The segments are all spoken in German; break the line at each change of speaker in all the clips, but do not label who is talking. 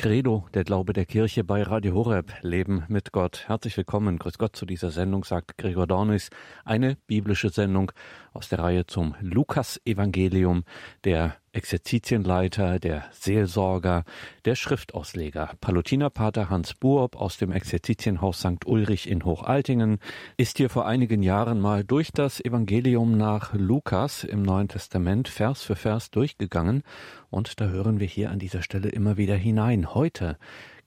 Credo, der Glaube der Kirche bei Radio Horeb, Leben mit Gott. Herzlich willkommen, grüß Gott zu dieser Sendung, sagt Gregor Dornis. Eine biblische Sendung aus der Reihe zum Lukas-Evangelium, der Exerzitienleiter, der Seelsorger, der Schriftausleger. Palutinerpater Hans Buob aus dem Exerzitienhaus St. Ulrich in Hochaltingen ist hier vor einigen Jahren mal durch das Evangelium nach Lukas im Neuen Testament Vers für Vers durchgegangen und da hören wir hier an dieser Stelle immer wieder hinein. Heute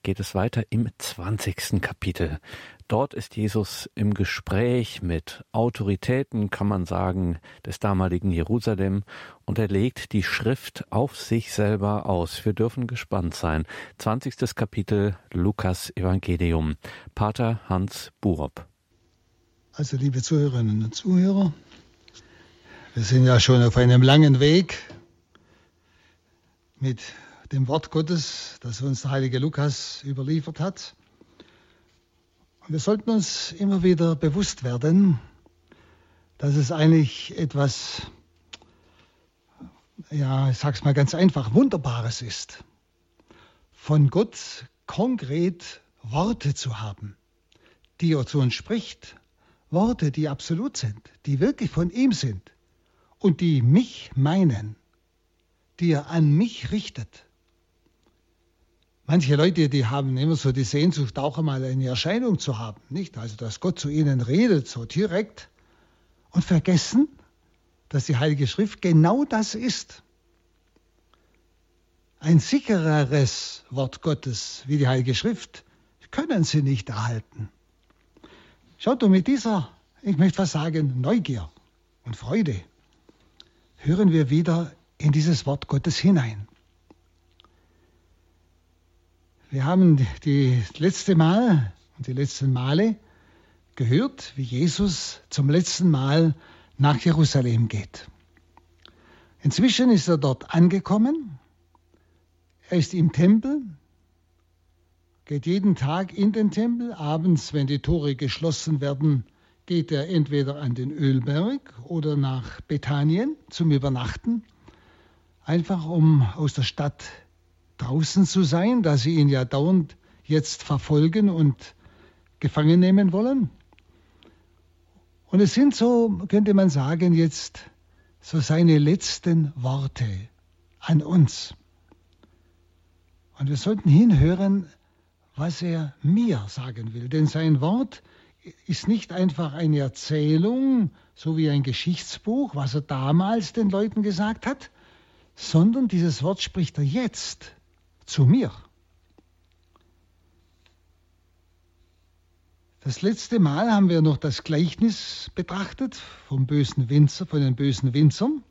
geht es weiter im 20. Kapitel. Dort ist Jesus im Gespräch mit Autoritäten, kann man sagen, des damaligen Jerusalem und er legt die Schrift auf sich selber aus. Wir dürfen gespannt sein. 20. Kapitel Lukas Evangelium. Pater Hans Burob.
Also liebe Zuhörerinnen und Zuhörer, wir sind ja schon auf einem langen Weg mit dem Wort Gottes, das uns der heilige Lukas überliefert hat. Und wir sollten uns immer wieder bewusst werden, dass es eigentlich etwas, ja, ich sag's mal ganz einfach, Wunderbares ist, von Gott konkret Worte zu haben, die er zu uns spricht, Worte, die absolut sind, die wirklich von ihm sind und die mich meinen, die er an mich richtet. Manche Leute, die haben immer so die Sehnsucht, auch einmal eine Erscheinung zu haben, nicht? Also, dass Gott zu ihnen redet, so direkt, und vergessen, dass die Heilige Schrift genau das ist. Ein sichereres Wort Gottes wie die Heilige Schrift können sie nicht erhalten. Schaut, und mit dieser, ich möchte fast sagen, Neugier und Freude hören wir wieder in dieses Wort Gottes hinein. Wir haben die letzte Mal und die letzten Male gehört, wie Jesus zum letzten Mal nach Jerusalem geht. Inzwischen ist er dort angekommen. Er ist im Tempel, geht jeden Tag in den Tempel. Abends, wenn die Tore geschlossen werden, geht er entweder an den Ölberg oder nach Bethanien zum Übernachten, einfach um aus der Stadt draußen zu sein, da sie ihn ja dauernd jetzt verfolgen und gefangen nehmen wollen. Und es sind so, könnte man sagen, jetzt so seine letzten Worte an uns. Und wir sollten hinhören, was er mir sagen will. Denn sein Wort ist nicht einfach eine Erzählung, so wie ein Geschichtsbuch, was er damals den Leuten gesagt hat, sondern dieses Wort spricht er jetzt zu mir. Das letzte Mal haben wir noch das Gleichnis betrachtet vom bösen Winzer, von den bösen Winzern,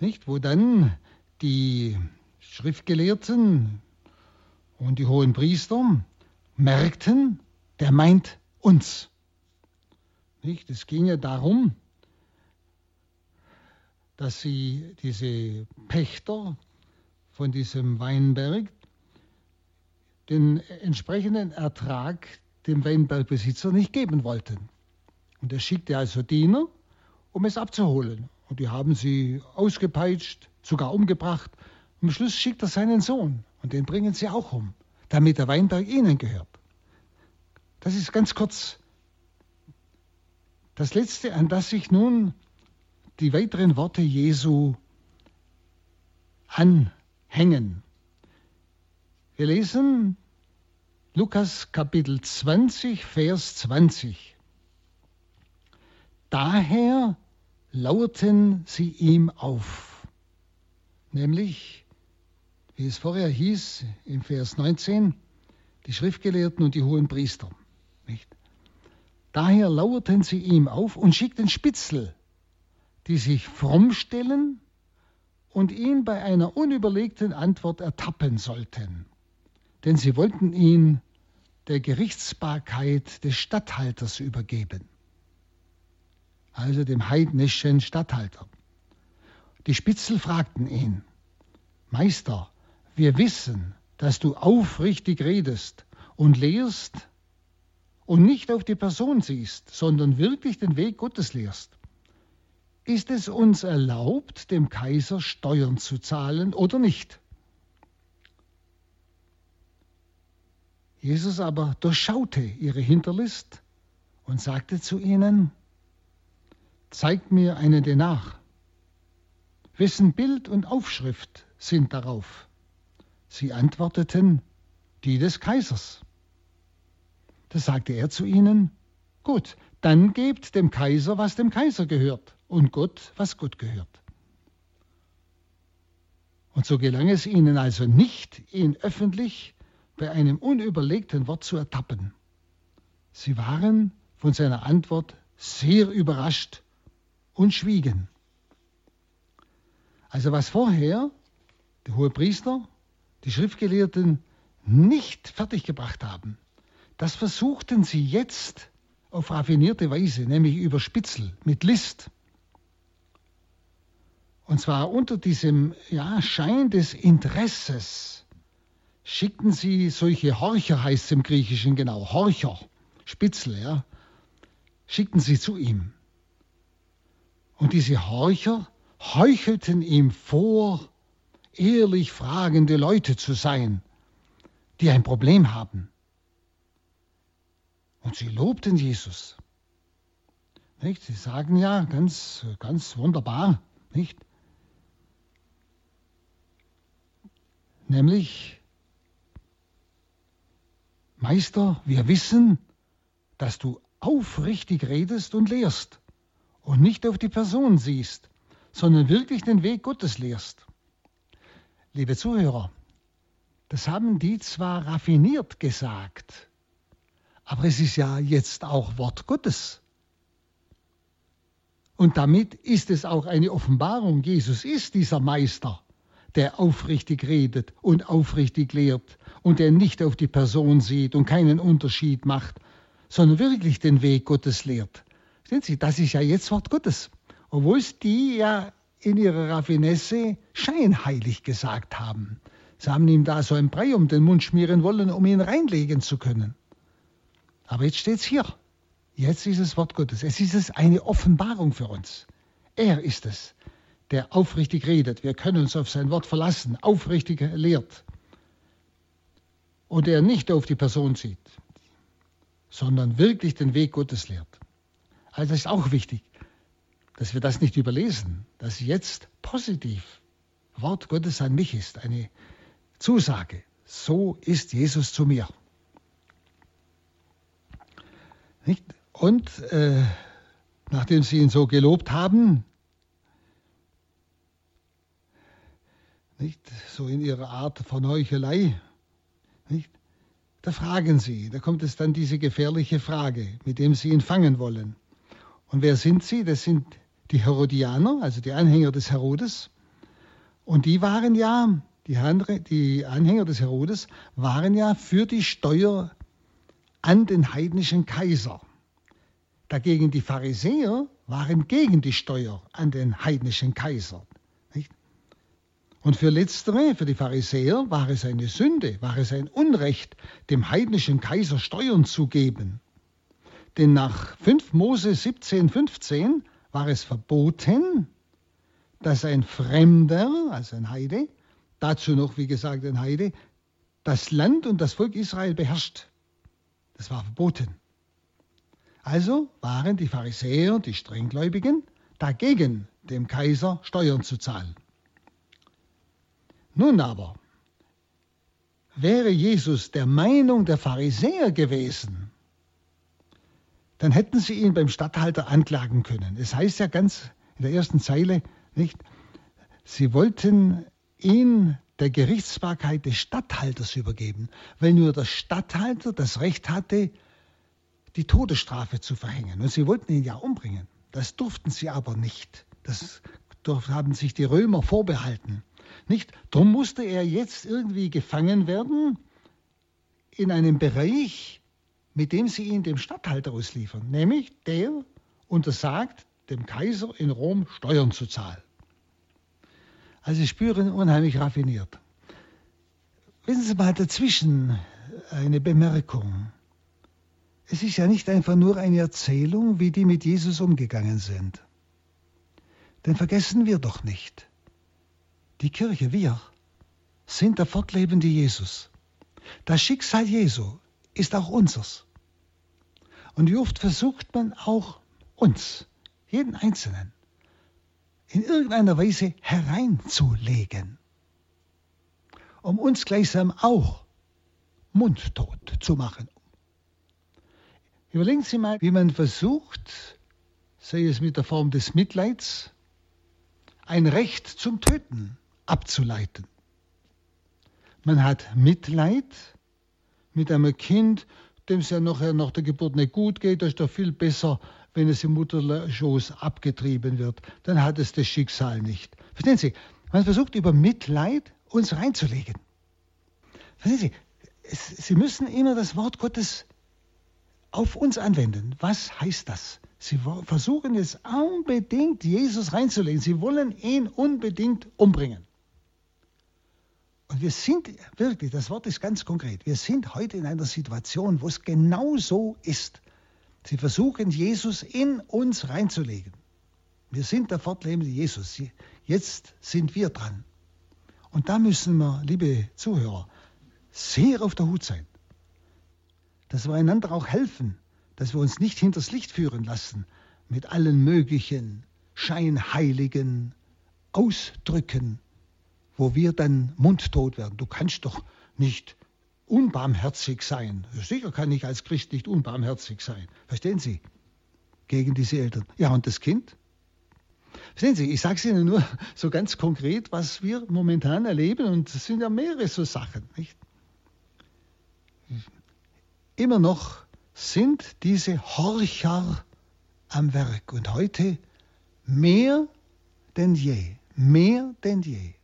nicht? wo dann die Schriftgelehrten und die hohen Priester merkten, der meint uns. Nicht? Es ging ja darum, dass sie diese Pächter, von diesem Weinberg den entsprechenden Ertrag dem Weinbergbesitzer nicht geben wollten. Und er schickte also Diener, um es abzuholen. Und die haben sie ausgepeitscht, sogar umgebracht. Am Schluss schickt er seinen Sohn und den bringen sie auch um, damit der Weinberg ihnen gehört. Das ist ganz kurz das Letzte, an das sich nun die weiteren Worte Jesu an hängen. Wir lesen Lukas Kapitel 20, Vers 20. Daher lauerten sie ihm auf, nämlich, wie es vorher hieß, im Vers 19, die Schriftgelehrten und die hohen Priester. Nicht? Daher lauerten sie ihm auf und schickten Spitzel, die sich fromm stellen und ihn bei einer unüberlegten Antwort ertappen sollten. Denn sie wollten ihn der Gerichtsbarkeit des Statthalters übergeben, also dem heidnischen Statthalter. Die Spitzel fragten ihn, Meister, wir wissen, dass du aufrichtig redest und lehrst und nicht auf die Person siehst, sondern wirklich den Weg Gottes lehrst. Ist es uns erlaubt, dem Kaiser Steuern zu zahlen oder nicht? Jesus aber durchschaute ihre Hinterlist und sagte zu ihnen, Zeigt mir einen Denar. Wessen Bild und Aufschrift sind darauf? Sie antworteten, die des Kaisers. Da sagte er zu ihnen, Gut, dann gebt dem Kaiser, was dem Kaiser gehört, und Gott, was Gott gehört. Und so gelang es ihnen also nicht, ihn öffentlich bei einem unüberlegten Wort zu ertappen. Sie waren von seiner Antwort sehr überrascht und schwiegen. Also was vorher der hohe Priester, die Schriftgelehrten nicht fertiggebracht haben, das versuchten sie jetzt auf raffinierte Weise, nämlich über Spitzel, mit List. Und zwar unter diesem ja, Schein des Interesses schickten sie solche Horcher, heißt es im Griechischen genau, Horcher, Spitzel, ja, schickten sie zu ihm. Und diese Horcher heuchelten ihm vor, ehrlich fragende Leute zu sein, die ein Problem haben. Und sie lobten Jesus. Nicht? Sie sagen ja ganz, ganz wunderbar, nicht? Nämlich, Meister, wir wissen, dass du aufrichtig redest und lehrst und nicht auf die Person siehst, sondern wirklich den Weg Gottes lehrst. Liebe Zuhörer, das haben die zwar raffiniert gesagt, aber es ist ja jetzt auch Wort Gottes. Und damit ist es auch eine Offenbarung. Jesus ist dieser Meister, der aufrichtig redet und aufrichtig lehrt und der nicht auf die Person sieht und keinen Unterschied macht, sondern wirklich den Weg Gottes lehrt. Sehen Sie, das ist ja jetzt Wort Gottes. Obwohl es die ja in ihrer Raffinesse scheinheilig gesagt haben. Sie haben ihm da so ein Brei um den Mund schmieren wollen, um ihn reinlegen zu können. Aber jetzt steht es hier. Jetzt ist es Wort Gottes. Es ist es eine Offenbarung für uns. Er ist es, der aufrichtig redet. Wir können uns auf sein Wort verlassen, aufrichtig lehrt. Und er nicht auf die Person sieht, sondern wirklich den Weg Gottes lehrt. Also ist auch wichtig, dass wir das nicht überlesen, dass jetzt positiv Wort Gottes an mich ist, eine Zusage. So ist Jesus zu mir. Nicht? Und äh, nachdem sie ihn so gelobt haben, nicht? so in ihrer Art von Heuchelei, nicht? da fragen sie, da kommt es dann diese gefährliche Frage, mit dem sie ihn fangen wollen. Und wer sind sie? Das sind die Herodianer, also die Anhänger des Herodes. Und die waren ja, die Anhänger des Herodes waren ja für die Steuer an den heidnischen Kaiser. Dagegen die Pharisäer waren gegen die Steuer an den heidnischen Kaiser. Und für letztere, für die Pharisäer, war es eine Sünde, war es ein Unrecht, dem heidnischen Kaiser Steuern zu geben. Denn nach 5 Mose 17, 15 war es verboten, dass ein Fremder, also ein Heide, dazu noch, wie gesagt, ein Heide, das Land und das Volk Israel beherrscht. Das war verboten. Also waren die Pharisäer, die Strenggläubigen, dagegen, dem Kaiser Steuern zu zahlen. Nun aber, wäre Jesus der Meinung der Pharisäer gewesen, dann hätten sie ihn beim Statthalter anklagen können. Es heißt ja ganz in der ersten Zeile, nicht? Sie wollten ihn der Gerichtsbarkeit des Statthalters übergeben, weil nur der Statthalter das Recht hatte, die Todesstrafe zu verhängen. Und sie wollten ihn ja umbringen. Das durften sie aber nicht. Das haben sich die Römer vorbehalten. Nicht? Darum musste er jetzt irgendwie gefangen werden in einem Bereich, mit dem sie ihn dem Statthalter ausliefern. Nämlich der untersagt dem Kaiser in Rom Steuern zu zahlen. Also Sie spüren unheimlich raffiniert. Wissen Sie mal dazwischen eine Bemerkung. Es ist ja nicht einfach nur eine Erzählung, wie die mit Jesus umgegangen sind. Denn vergessen wir doch nicht, die Kirche, wir, sind der fortlebende Jesus. Das Schicksal Jesu ist auch unseres. Und wie oft versucht man auch uns, jeden Einzelnen, in irgendeiner Weise hereinzulegen, um uns gleichsam auch mundtot zu machen. Überlegen Sie mal, wie man versucht, sei es mit der Form des Mitleids, ein Recht zum Töten abzuleiten. Man hat Mitleid mit einem Kind, dem es ja nachher nach der Geburt nicht gut geht, das ist doch viel besser, wenn es im Mutterschoß abgetrieben wird. Dann hat es das Schicksal nicht. Verstehen Sie? Man versucht über Mitleid uns reinzulegen. Verstehen Sie? Es, Sie müssen immer das Wort Gottes auf uns anwenden. Was heißt das? Sie versuchen jetzt unbedingt Jesus reinzulegen. Sie wollen ihn unbedingt umbringen. Und wir sind wirklich, das Wort ist ganz konkret, wir sind heute in einer Situation, wo es genau so ist. Sie versuchen, Jesus in uns reinzulegen. Wir sind der fortlebende Jesus. Jetzt sind wir dran. Und da müssen wir, liebe Zuhörer, sehr auf der Hut sein. Dass wir einander auch helfen, dass wir uns nicht hinters Licht führen lassen mit allen möglichen scheinheiligen Ausdrücken, wo wir dann mundtot werden. Du kannst doch nicht unbarmherzig sein. Sicher kann ich als Christ nicht unbarmherzig sein. Verstehen Sie? Gegen diese Eltern. Ja, und das Kind? Verstehen Sie, ich sage es Ihnen nur so ganz konkret, was wir momentan erleben, und es sind ja mehrere so Sachen. Nicht? Immer noch sind diese Horcher am Werk und heute mehr denn je, mehr denn je.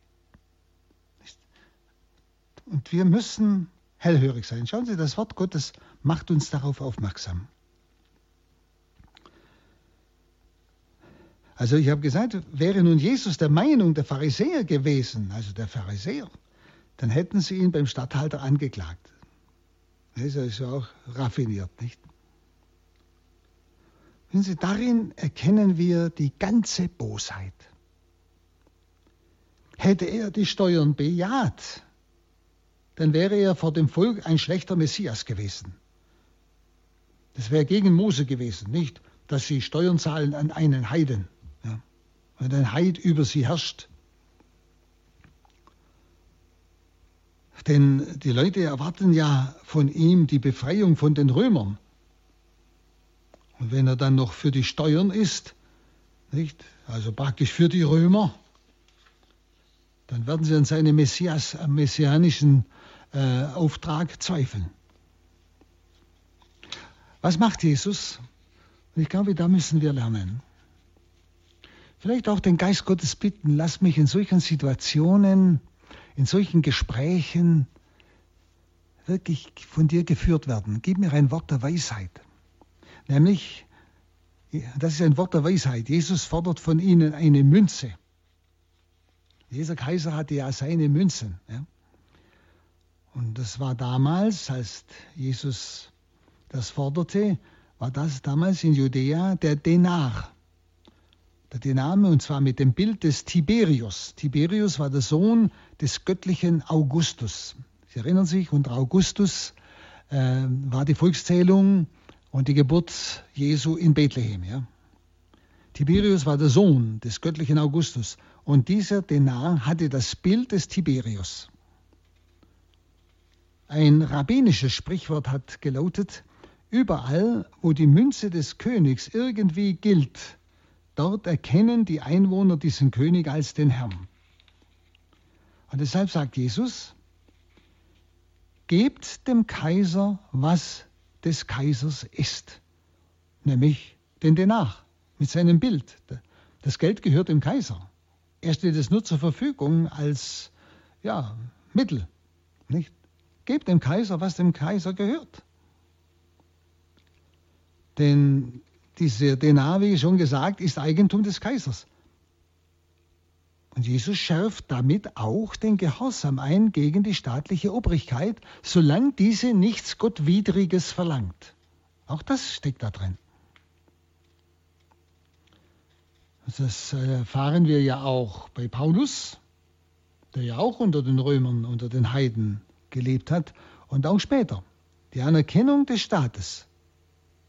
Und wir müssen hellhörig sein. Schauen Sie, das Wort Gottes macht uns darauf aufmerksam. Also ich habe gesagt, wäre nun Jesus der Meinung der Pharisäer gewesen, also der Pharisäer, dann hätten sie ihn beim Statthalter angeklagt. Das ist ja auch raffiniert, nicht? Wenn Sie, darin erkennen wir die ganze Bosheit. Hätte er die Steuern bejaht, dann wäre er vor dem Volk ein schlechter Messias gewesen. Das wäre gegen Mose gewesen, nicht, dass sie Steuern zahlen an einen Heiden, ja, wenn ein Heid über sie herrscht. Denn die Leute erwarten ja von ihm die Befreiung von den Römern. Und wenn er dann noch für die Steuern ist, nicht, also praktisch für die Römer, dann werden sie an seine Messias, messianischen äh, Auftrag zweifeln. Was macht Jesus? Und ich glaube, da müssen wir lernen. Vielleicht auch den Geist Gottes bitten, lass mich in solchen Situationen, in solchen Gesprächen wirklich von dir geführt werden. Gib mir ein Wort der Weisheit. Nämlich, das ist ein Wort der Weisheit. Jesus fordert von ihnen eine Münze. Dieser Kaiser hatte ja seine Münzen. Ja? Und das war damals, als Jesus das forderte, war das damals in Judäa der Denar. Der Denar, und zwar mit dem Bild des Tiberius. Tiberius war der Sohn des göttlichen Augustus. Sie erinnern sich, unter Augustus äh, war die Volkszählung und die Geburt Jesu in Bethlehem. Ja? Tiberius war der Sohn des göttlichen Augustus und dieser Denar hatte das Bild des Tiberius. Ein rabbinisches Sprichwort hat gelautet, überall, wo die Münze des Königs irgendwie gilt, dort erkennen die Einwohner diesen König als den Herrn. Und deshalb sagt Jesus, gebt dem Kaiser, was des Kaisers ist, nämlich den Denar mit seinem Bild. Das Geld gehört dem Kaiser. Er steht es nur zur Verfügung als ja, Mittel. Nicht? Gebt dem Kaiser, was dem Kaiser gehört. Denn diese Denar, wie schon gesagt, ist Eigentum des Kaisers. Und Jesus schärft damit auch den Gehorsam ein gegen die staatliche Obrigkeit, solange diese nichts Gottwidriges verlangt. Auch das steckt da drin. Das erfahren wir ja auch bei Paulus, der ja auch unter den Römern, unter den Heiden gelebt hat und auch später. die Anerkennung des Staates,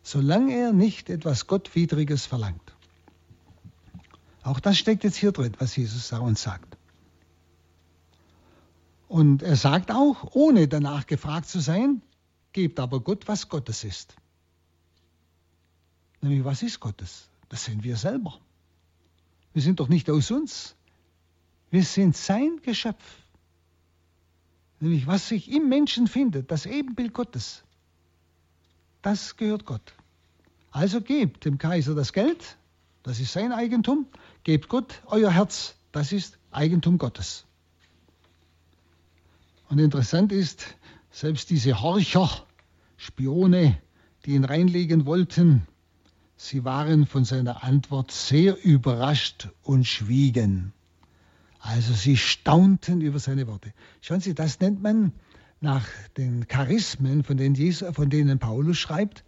solange er nicht etwas Gottwidriges verlangt. Auch das steckt jetzt hier drin, was Jesus uns sagt. Und er sagt auch, ohne danach gefragt zu sein, gebt aber Gott, was Gottes ist. Nämlich, was ist Gottes? Das sind wir selber. Wir sind doch nicht aus uns. Wir sind sein Geschöpf. Nämlich, was sich im Menschen findet, das Ebenbild Gottes, das gehört Gott. Also gebt dem Kaiser das Geld, das ist sein Eigentum, gebt Gott euer Herz, das ist Eigentum Gottes. Und interessant ist, selbst diese Horcher, Spione, die ihn reinlegen wollten, sie waren von seiner Antwort sehr überrascht und schwiegen. Also sie staunten über seine Worte. Schauen Sie, das nennt man nach den Charismen, von denen, Jesus, von denen Paulus schreibt,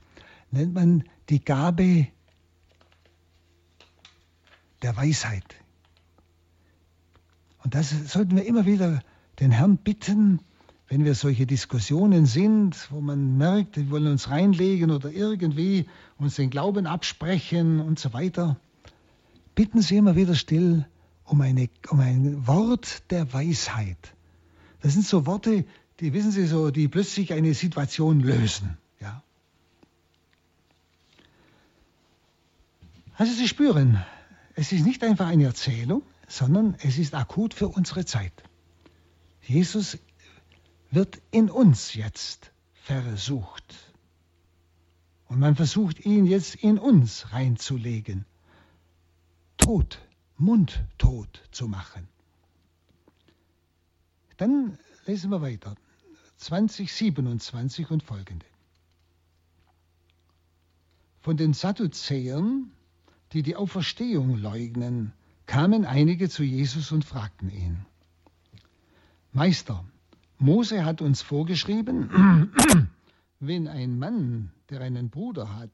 nennt man die Gabe der Weisheit. Und das sollten wir immer wieder den Herrn bitten, wenn wir solche Diskussionen sind, wo man merkt, wir wollen uns reinlegen oder irgendwie uns den Glauben absprechen und so weiter, bitten Sie immer wieder still um, eine, um ein Wort der Weisheit. Das sind so Worte, die, wissen Sie, so, die plötzlich eine Situation lösen. Ja? Also Sie spüren, es ist nicht einfach eine Erzählung, sondern es ist akut für unsere Zeit. Jesus wird in uns jetzt versucht. Und man versucht ihn jetzt in uns reinzulegen. Tot, mundtot zu machen. Dann lesen wir weiter. 2027 und folgende. Von den Sadduzäern, die die Auferstehung leugnen, kamen einige zu Jesus und fragten ihn, Meister, Mose hat uns vorgeschrieben, wenn ein Mann, der einen Bruder hat,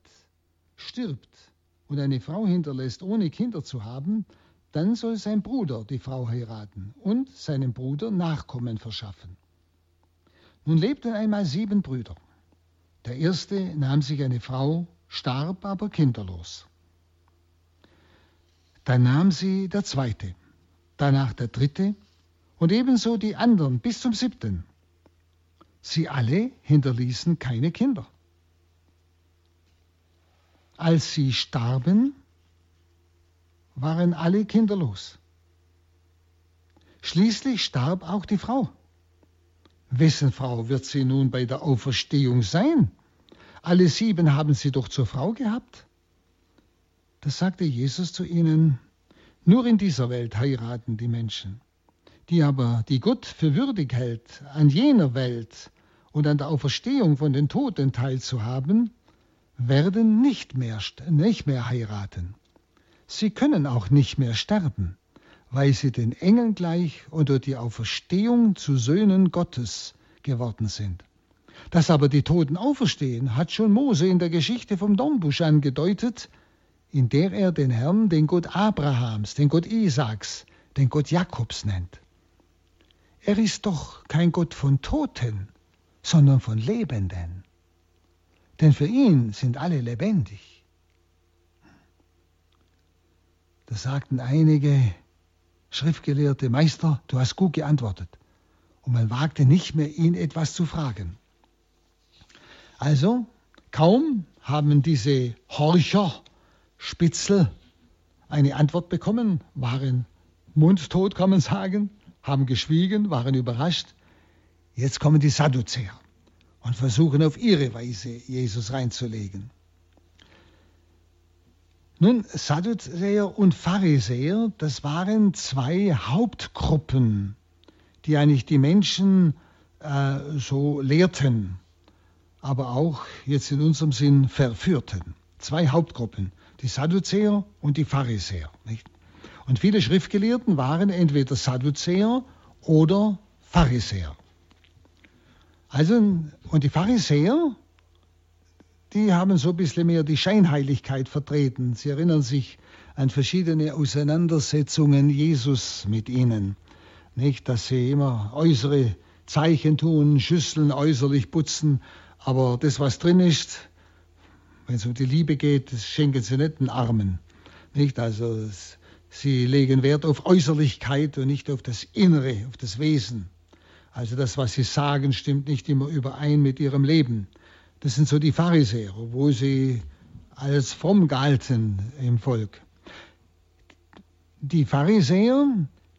stirbt und eine Frau hinterlässt, ohne Kinder zu haben, dann soll sein Bruder die Frau heiraten und seinem Bruder Nachkommen verschaffen. Nun lebten einmal sieben Brüder. Der erste nahm sich eine Frau, starb aber kinderlos. Dann nahm sie der zweite, danach der dritte und ebenso die anderen bis zum siebten. Sie alle hinterließen keine Kinder. Als sie starben, waren alle kinderlos. Schließlich starb auch die Frau. Wessen Frau wird sie nun bei der Auferstehung sein? Alle sieben haben sie doch zur Frau gehabt. Da sagte Jesus zu ihnen, nur in dieser Welt heiraten die Menschen die aber, die Gott für würdig hält, an jener Welt und an der Auferstehung von den Toten teilzuhaben, werden nicht mehr, nicht mehr heiraten. Sie können auch nicht mehr sterben, weil sie den Engeln gleich durch die Auferstehung zu Söhnen Gottes geworden sind. Dass aber die Toten auferstehen, hat schon Mose in der Geschichte vom Dornbusch angedeutet, in der er den Herrn, den Gott Abrahams, den Gott Isaaks, den Gott Jakobs nennt. Er ist doch kein Gott von Toten, sondern von Lebenden. Denn für ihn sind alle lebendig. Da sagten einige Schriftgelehrte, Meister, du hast gut geantwortet. Und man wagte nicht mehr, ihn etwas zu fragen. Also, kaum haben diese Horcher, Spitzel eine Antwort bekommen, waren mundtot, kann man sagen, haben geschwiegen, waren überrascht. Jetzt kommen die Sadduzäer und versuchen auf ihre Weise Jesus reinzulegen. Nun, Sadduzäer und Pharisäer, das waren zwei Hauptgruppen, die eigentlich die Menschen äh, so lehrten, aber auch jetzt in unserem Sinn verführten. Zwei Hauptgruppen, die Sadduzäer und die Pharisäer. Nicht? Und viele Schriftgelehrten waren entweder Sadduzäer oder Pharisäer. Also, und die Pharisäer, die haben so ein bisschen mehr die Scheinheiligkeit vertreten. Sie erinnern sich an verschiedene Auseinandersetzungen Jesus mit ihnen. Nicht, dass sie immer äußere Zeichen tun, Schüsseln äußerlich putzen, aber das, was drin ist, wenn es um die Liebe geht, das schenken sie nicht den Armen. Nicht? Also sie legen Wert auf Äußerlichkeit und nicht auf das Innere, auf das Wesen. Also das, was sie sagen, stimmt nicht immer überein mit ihrem Leben. Das sind so die Pharisäer, wo sie als fromm galten im Volk. Die Pharisäer,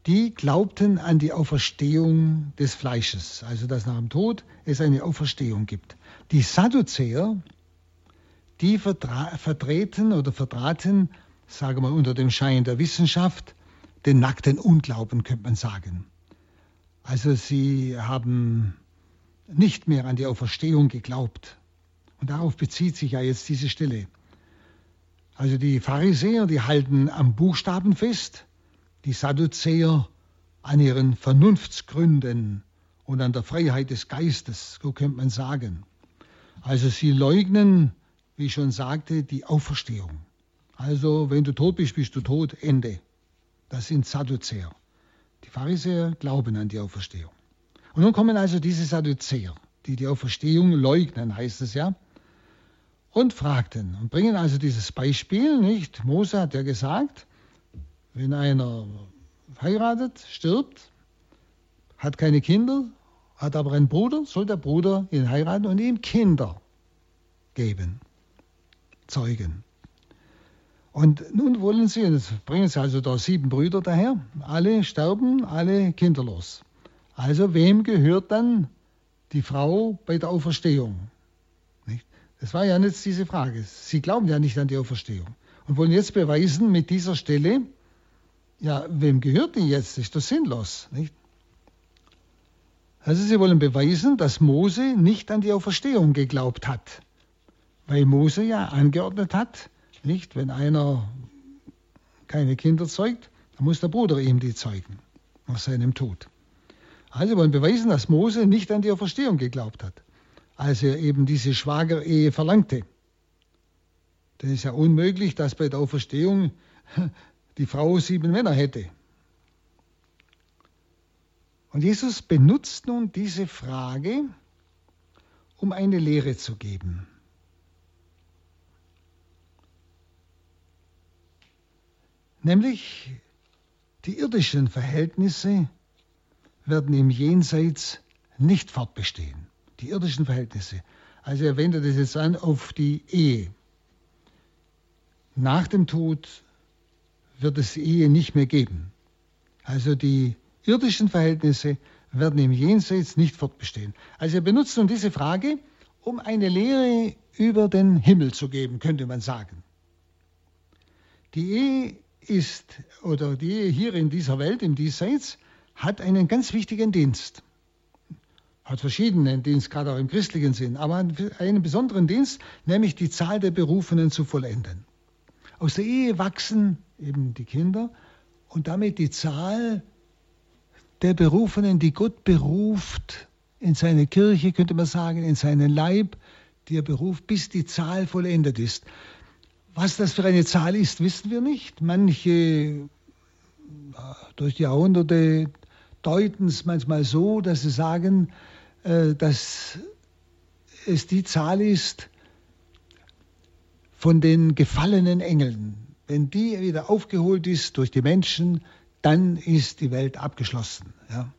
die glaubten an die Auferstehung des Fleisches, also dass nach dem Tod es eine Auferstehung gibt. Die Sadduzäer, die vertreten oder vertraten, sagen wir unter dem Schein der Wissenschaft, den nackten Unglauben, könnte man sagen. Also sie haben nicht mehr an die Auferstehung geglaubt. Und darauf bezieht sich ja jetzt diese Stelle. Also die Pharisäer, die halten am Buchstaben fest, die Sadduzäer an ihren Vernunftsgründen und an der Freiheit des Geistes, so könnte man sagen. Also sie leugnen, wie ich schon sagte, die Auferstehung. Also wenn du tot bist, bist du tot, Ende. Das sind Sadduzäer. Pharisäer glauben an die Auferstehung. Und nun kommen also diese Sadduzäer, die die Auferstehung leugnen, heißt es ja und fragten und bringen also dieses Beispiel, nicht? Mose hat ja gesagt, wenn einer heiratet, stirbt, hat keine Kinder, hat aber einen Bruder, soll der Bruder ihn heiraten und ihm Kinder geben, Zeugen. Und nun wollen sie, jetzt bringen sie also da sieben Brüder daher, alle sterben, alle kinderlos. Also wem gehört dann die Frau bei der Auferstehung? Das war ja jetzt diese Frage. Sie glauben ja nicht an die Auferstehung und wollen jetzt beweisen mit dieser Stelle, ja, wem gehört die jetzt? Ist das sinnlos, nicht? Also sie wollen beweisen, dass Mose nicht an die Auferstehung geglaubt hat, weil Mose ja angeordnet hat, nicht, wenn einer keine Kinder zeugt, dann muss der Bruder ihm die zeugen nach seinem Tod. Also wollen beweisen, dass Mose nicht an die Auferstehung geglaubt hat als er eben diese Schwagerehe verlangte. Denn es ist ja unmöglich, dass bei der Auferstehung die Frau sieben Männer hätte. Und Jesus benutzt nun diese Frage, um eine Lehre zu geben. Nämlich die irdischen Verhältnisse werden im Jenseits nicht fortbestehen die irdischen Verhältnisse. Also er wendet es jetzt an auf die Ehe. Nach dem Tod wird es die Ehe nicht mehr geben. Also die irdischen Verhältnisse werden im Jenseits nicht fortbestehen. Also er benutzt nun diese Frage, um eine Lehre über den Himmel zu geben, könnte man sagen. Die Ehe ist, oder die hier in dieser Welt, im Diesseits, hat einen ganz wichtigen Dienst hat verschiedenen Dienst, gerade auch im christlichen Sinn, aber einen besonderen Dienst, nämlich die Zahl der Berufenen zu vollenden. Aus der Ehe wachsen eben die Kinder und damit die Zahl der Berufenen, die Gott beruft in seine Kirche, könnte man sagen, in seinen Leib, die er beruft, bis die Zahl vollendet ist. Was das für eine Zahl ist, wissen wir nicht. Manche durch die Jahrhunderte deuten es manchmal so, dass sie sagen, äh, dass es die Zahl ist von den gefallenen Engeln. Wenn die wieder aufgeholt ist durch die Menschen, dann ist die Welt abgeschlossen. Ja.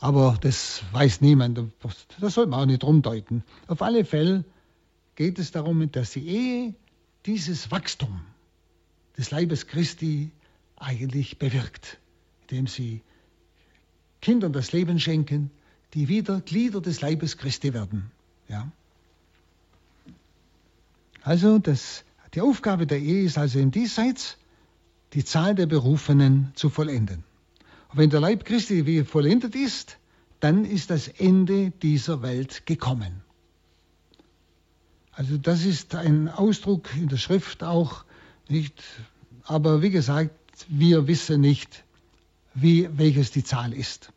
Aber das weiß niemand. Das sollte man auch nicht rumdeuten. Auf alle Fälle geht es darum, dass die Ehe dieses Wachstum des Leibes Christi eigentlich bewirkt, indem sie Kindern das Leben schenken, die wieder Glieder des Leibes Christi werden. Ja? Also das, die Aufgabe der Ehe ist also im Diesseits, die Zahl der Berufenen zu vollenden. Und wenn der Leib Christi wie vollendet ist, dann ist das Ende dieser Welt gekommen. Also das ist ein Ausdruck in der Schrift auch nicht, aber wie gesagt, wir wissen nicht, wie, welches die Zahl ist.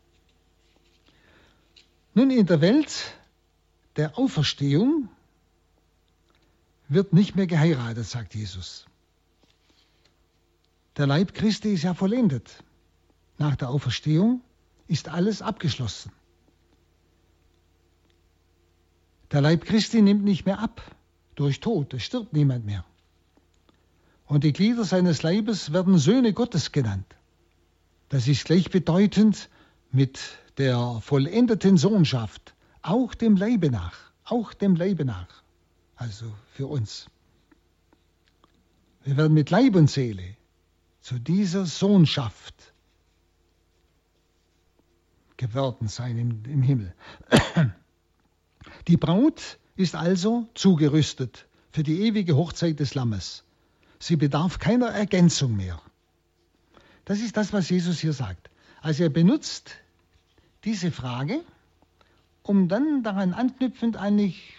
Nun, in der Welt der Auferstehung wird nicht mehr geheiratet, sagt Jesus. Der Leib Christi ist ja vollendet. Nach der Auferstehung ist alles abgeschlossen. Der Leib Christi nimmt nicht mehr ab durch Tod, es stirbt niemand mehr. Und die Glieder seines Leibes werden Söhne Gottes genannt. Das ist gleichbedeutend mit der vollendeten Sohnschaft, auch dem Leibe nach, auch dem Leibe nach, also für uns. Wir werden mit Leib und Seele zu dieser Sohnschaft geworden sein im, im Himmel. Die Braut ist also zugerüstet für die ewige Hochzeit des Lammes. Sie bedarf keiner Ergänzung mehr. Das ist das, was Jesus hier sagt. Also er benutzt diese Frage, um dann daran anknüpfend eigentlich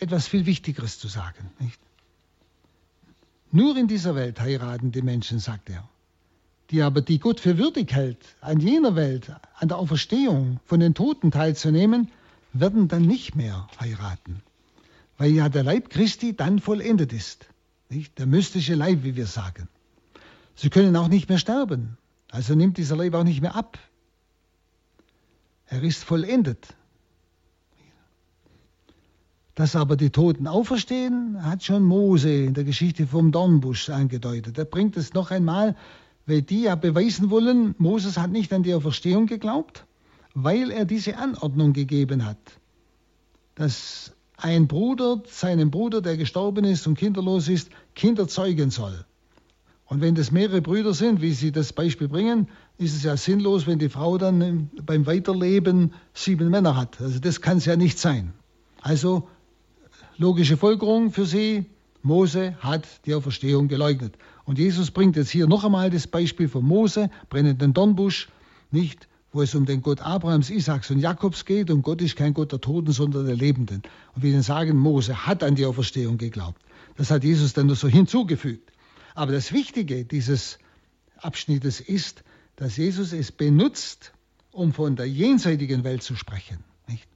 etwas viel Wichtigeres zu sagen. Nicht? Nur in dieser Welt heiraten die Menschen, sagt er. Die aber, die Gott für würdig hält, an jener Welt, an der Auferstehung von den Toten teilzunehmen, werden dann nicht mehr heiraten. Weil ja der Leib Christi dann vollendet ist. Nicht? Der mystische Leib, wie wir sagen. Sie können auch nicht mehr sterben. Also nimmt dieser Leib auch nicht mehr ab. Er ist vollendet. Dass aber die Toten auferstehen, hat schon Mose in der Geschichte vom Dornbusch angedeutet. Er bringt es noch einmal, weil die ja beweisen wollen, Moses hat nicht an die Auferstehung geglaubt, weil er diese Anordnung gegeben hat, dass ein Bruder seinem Bruder, der gestorben ist und kinderlos ist, Kinder zeugen soll. Und wenn das mehrere Brüder sind, wie Sie das Beispiel bringen, ist es ja sinnlos, wenn die Frau dann beim Weiterleben sieben Männer hat. Also das kann es ja nicht sein. Also logische Folgerung für Sie, Mose hat die Auferstehung geleugnet. Und Jesus bringt jetzt hier noch einmal das Beispiel von Mose, brennenden Dornbusch, nicht wo es um den Gott Abrahams, Isaaks und Jakobs geht. Und Gott ist kein Gott der Toten, sondern der Lebenden. Und wir sagen, Mose hat an die Auferstehung geglaubt. Das hat Jesus dann nur so hinzugefügt. Aber das Wichtige dieses Abschnittes ist, dass Jesus es benutzt, um von der jenseitigen Welt zu sprechen. Nicht?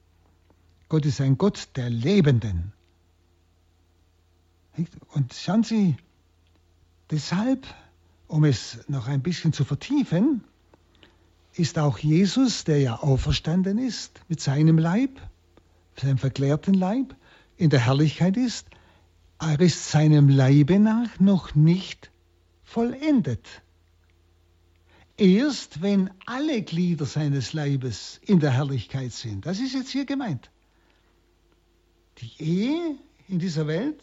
Gott ist ein Gott der Lebenden. Nicht? Und schauen Sie, deshalb, um es noch ein bisschen zu vertiefen, ist auch Jesus, der ja auferstanden ist mit seinem Leib, seinem verklärten Leib, in der Herrlichkeit ist, er ist seinem Leibe nach noch nicht vollendet. Erst wenn alle Glieder seines Leibes in der Herrlichkeit sind. Das ist jetzt hier gemeint. Die Ehe in dieser Welt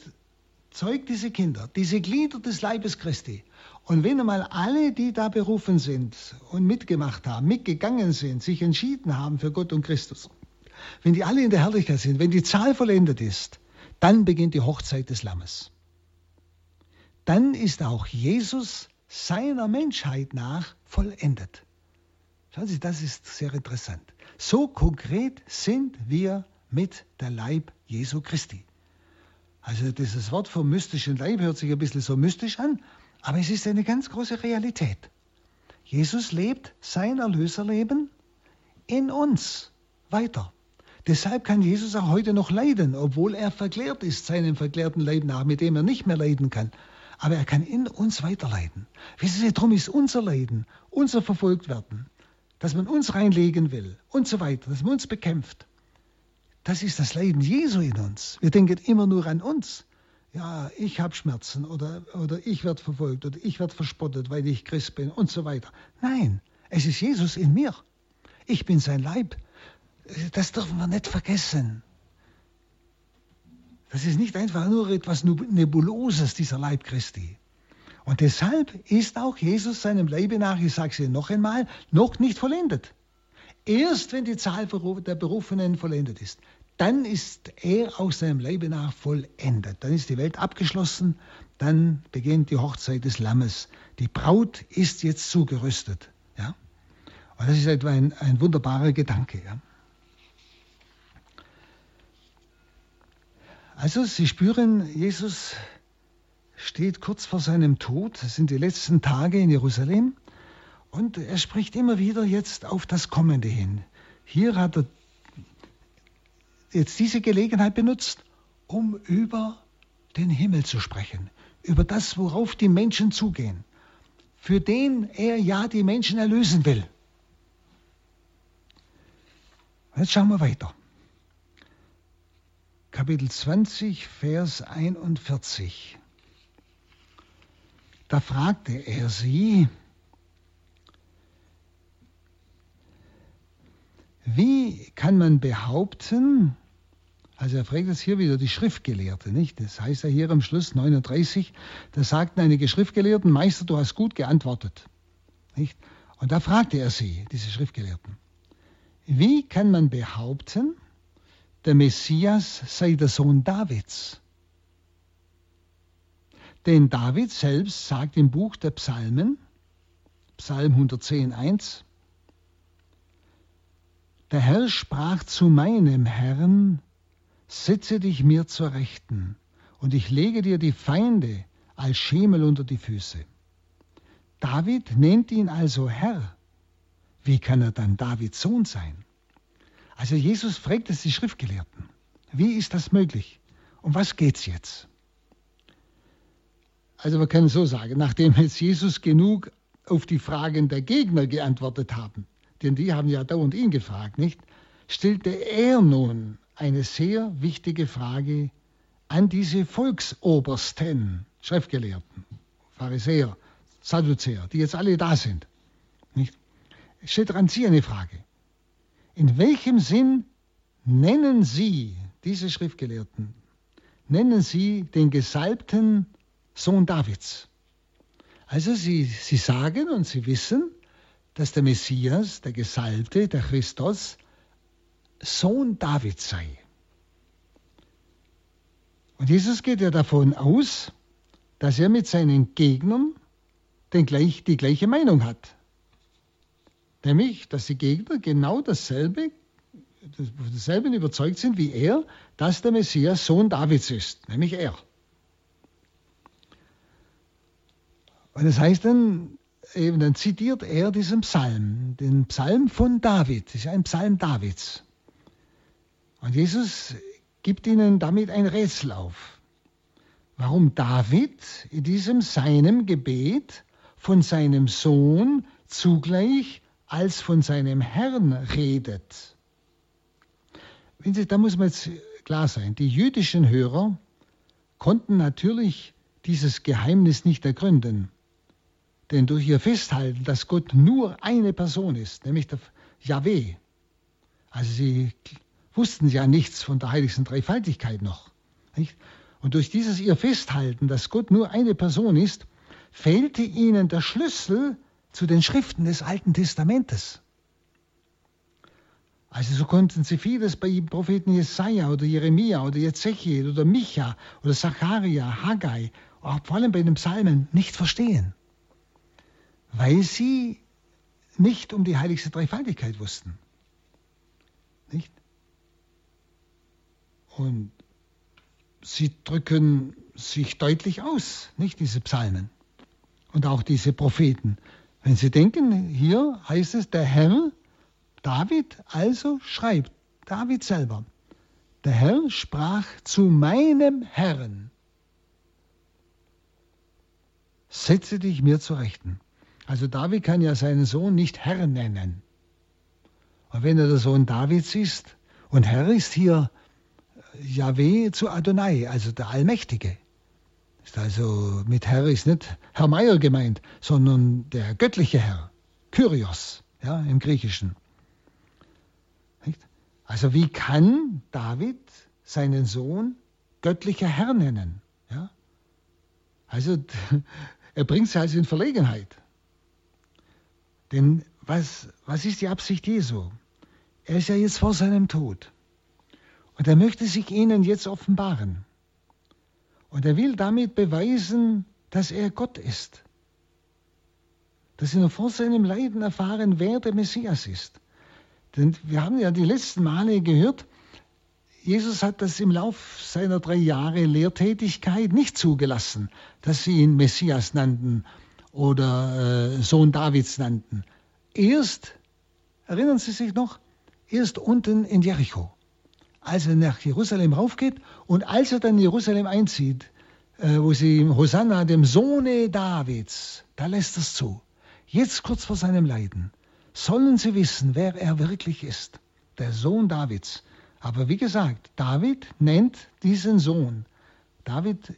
zeugt diese Kinder, diese Glieder des Leibes Christi. Und wenn einmal alle, die da berufen sind und mitgemacht haben, mitgegangen sind, sich entschieden haben für Gott und Christus, wenn die alle in der Herrlichkeit sind, wenn die Zahl vollendet ist, dann beginnt die Hochzeit des Lammes. Dann ist auch Jesus seiner Menschheit nach vollendet. Schauen Sie, das ist sehr interessant. So konkret sind wir mit der Leib Jesu Christi. Also dieses Wort vom mystischen Leib hört sich ein bisschen so mystisch an, aber es ist eine ganz große Realität. Jesus lebt sein Erlöserleben in uns weiter. Deshalb kann Jesus auch heute noch leiden, obwohl er verklärt ist, seinem verklärten Leib nach, mit dem er nicht mehr leiden kann. Aber er kann in uns weiterleiden. Wissen Sie, darum ist unser Leiden, unser Verfolgtwerden, dass man uns reinlegen will und so weiter, dass man uns bekämpft. Das ist das Leiden Jesu in uns. Wir denken immer nur an uns ja, ich habe Schmerzen oder, oder ich werde verfolgt oder ich werde verspottet, weil ich Christ bin und so weiter. Nein, es ist Jesus in mir. Ich bin sein Leib. Das dürfen wir nicht vergessen. Das ist nicht einfach nur etwas Nebuloses, dieser Leib Christi. Und deshalb ist auch Jesus seinem Leibe nach, ich sage es Ihnen noch einmal, noch nicht vollendet. Erst wenn die Zahl der Berufenen vollendet ist, dann ist er aus seinem Leben nach vollendet. Dann ist die Welt abgeschlossen, dann beginnt die Hochzeit des Lammes. Die Braut ist jetzt zugerüstet. Ja? Und das ist etwa ein, ein wunderbarer Gedanke. Ja? Also Sie spüren, Jesus steht kurz vor seinem Tod. Das sind die letzten Tage in Jerusalem. Und er spricht immer wieder jetzt auf das Kommende hin. Hier hat er jetzt diese Gelegenheit benutzt, um über den Himmel zu sprechen, über das, worauf die Menschen zugehen, für den er ja die Menschen erlösen will. Jetzt schauen wir weiter. Kapitel 20, Vers 41. Da fragte er sie, wie kann man behaupten, also er fragt jetzt hier wieder die Schriftgelehrte, nicht? Das heißt ja hier am Schluss 39, da sagten einige Schriftgelehrten, Meister, du hast gut geantwortet. Nicht? Und da fragte er sie, diese Schriftgelehrten, wie kann man behaupten, der Messias sei der Sohn Davids? Denn David selbst sagt im Buch der Psalmen, Psalm 110.1, der Herr sprach zu meinem Herrn, Setze dich mir zur Rechten, und ich lege dir die Feinde als Schemel unter die Füße. David nennt ihn also Herr. Wie kann er dann Davids Sohn sein? Also Jesus fragt es die Schriftgelehrten. Wie ist das möglich? Um was geht's jetzt? Also wir können so sagen, nachdem jetzt Jesus genug auf die Fragen der Gegner geantwortet haben, denn die haben ja dauernd ihn gefragt, nicht? Stellte er nun eine sehr wichtige Frage an diese Volksobersten, Schriftgelehrten, Pharisäer, Sadduzäer, die jetzt alle da sind. Nicht? Steht an Sie eine Frage. In welchem Sinn nennen Sie, diese Schriftgelehrten, nennen Sie den gesalbten Sohn Davids? Also Sie, Sie sagen und Sie wissen, dass der Messias, der Gesalbte, der Christus, Sohn Davids sei. Und Jesus geht ja davon aus, dass er mit seinen Gegnern den gleich, die gleiche Meinung hat. Nämlich, dass die Gegner genau dasselbe, dasselbe überzeugt sind wie er, dass der Messias Sohn Davids ist, nämlich er. Und das heißt dann, eben, dann zitiert er diesen Psalm, den Psalm von David, das ist ein Psalm Davids. Und Jesus gibt ihnen damit ein Rätsel auf. Warum David in diesem seinem Gebet von seinem Sohn zugleich als von seinem Herrn redet. Da muss man jetzt klar sein, die jüdischen Hörer konnten natürlich dieses Geheimnis nicht ergründen. Denn durch ihr Festhalten, dass Gott nur eine Person ist, nämlich der Yahweh, also sie wussten ja nichts von der heiligsten Dreifaltigkeit noch. Nicht? Und durch dieses ihr Festhalten, dass Gott nur eine Person ist, fehlte ihnen der Schlüssel zu den Schriften des Alten Testamentes. Also so konnten sie vieles bei dem Propheten Jesaja oder Jeremia oder Ezechiel oder Micha oder Zacharia, Haggai, auch vor allem bei den Psalmen nicht verstehen, weil sie nicht um die heiligste Dreifaltigkeit wussten. Nicht? Und sie drücken sich deutlich aus, nicht diese Psalmen und auch diese Propheten. Wenn Sie denken, hier heißt es, der Herr, David also schreibt, David selber, der Herr sprach zu meinem Herrn, setze dich mir zu Rechten. Also David kann ja seinen Sohn nicht Herr nennen. Und wenn er der Sohn Davids ist, und Herr ist hier Yahweh zu Adonai, also der Allmächtige. Ist also mit Herr ist nicht Herr Meier gemeint, sondern der göttliche Herr, Kyrios, ja, im Griechischen. Also wie kann David seinen Sohn göttlicher Herr nennen? Ja? Also er bringt sie also in Verlegenheit. Denn was, was ist die Absicht Jesu? Er ist ja jetzt vor seinem Tod. Und er möchte sich ihnen jetzt offenbaren. Und er will damit beweisen, dass er Gott ist. Dass sie noch vor seinem Leiden erfahren, wer der Messias ist. Denn wir haben ja die letzten Male gehört, Jesus hat das im Lauf seiner drei Jahre Lehrtätigkeit nicht zugelassen, dass sie ihn Messias nannten oder äh, Sohn Davids nannten. Erst, erinnern Sie sich noch, erst unten in Jericho als er nach Jerusalem raufgeht und als er dann in Jerusalem einzieht, äh, wo sie Hosanna, dem Sohne Davids, da lässt es zu. Jetzt kurz vor seinem Leiden sollen sie wissen, wer er wirklich ist. Der Sohn Davids, Aber wie gesagt, David nennt diesen Sohn. David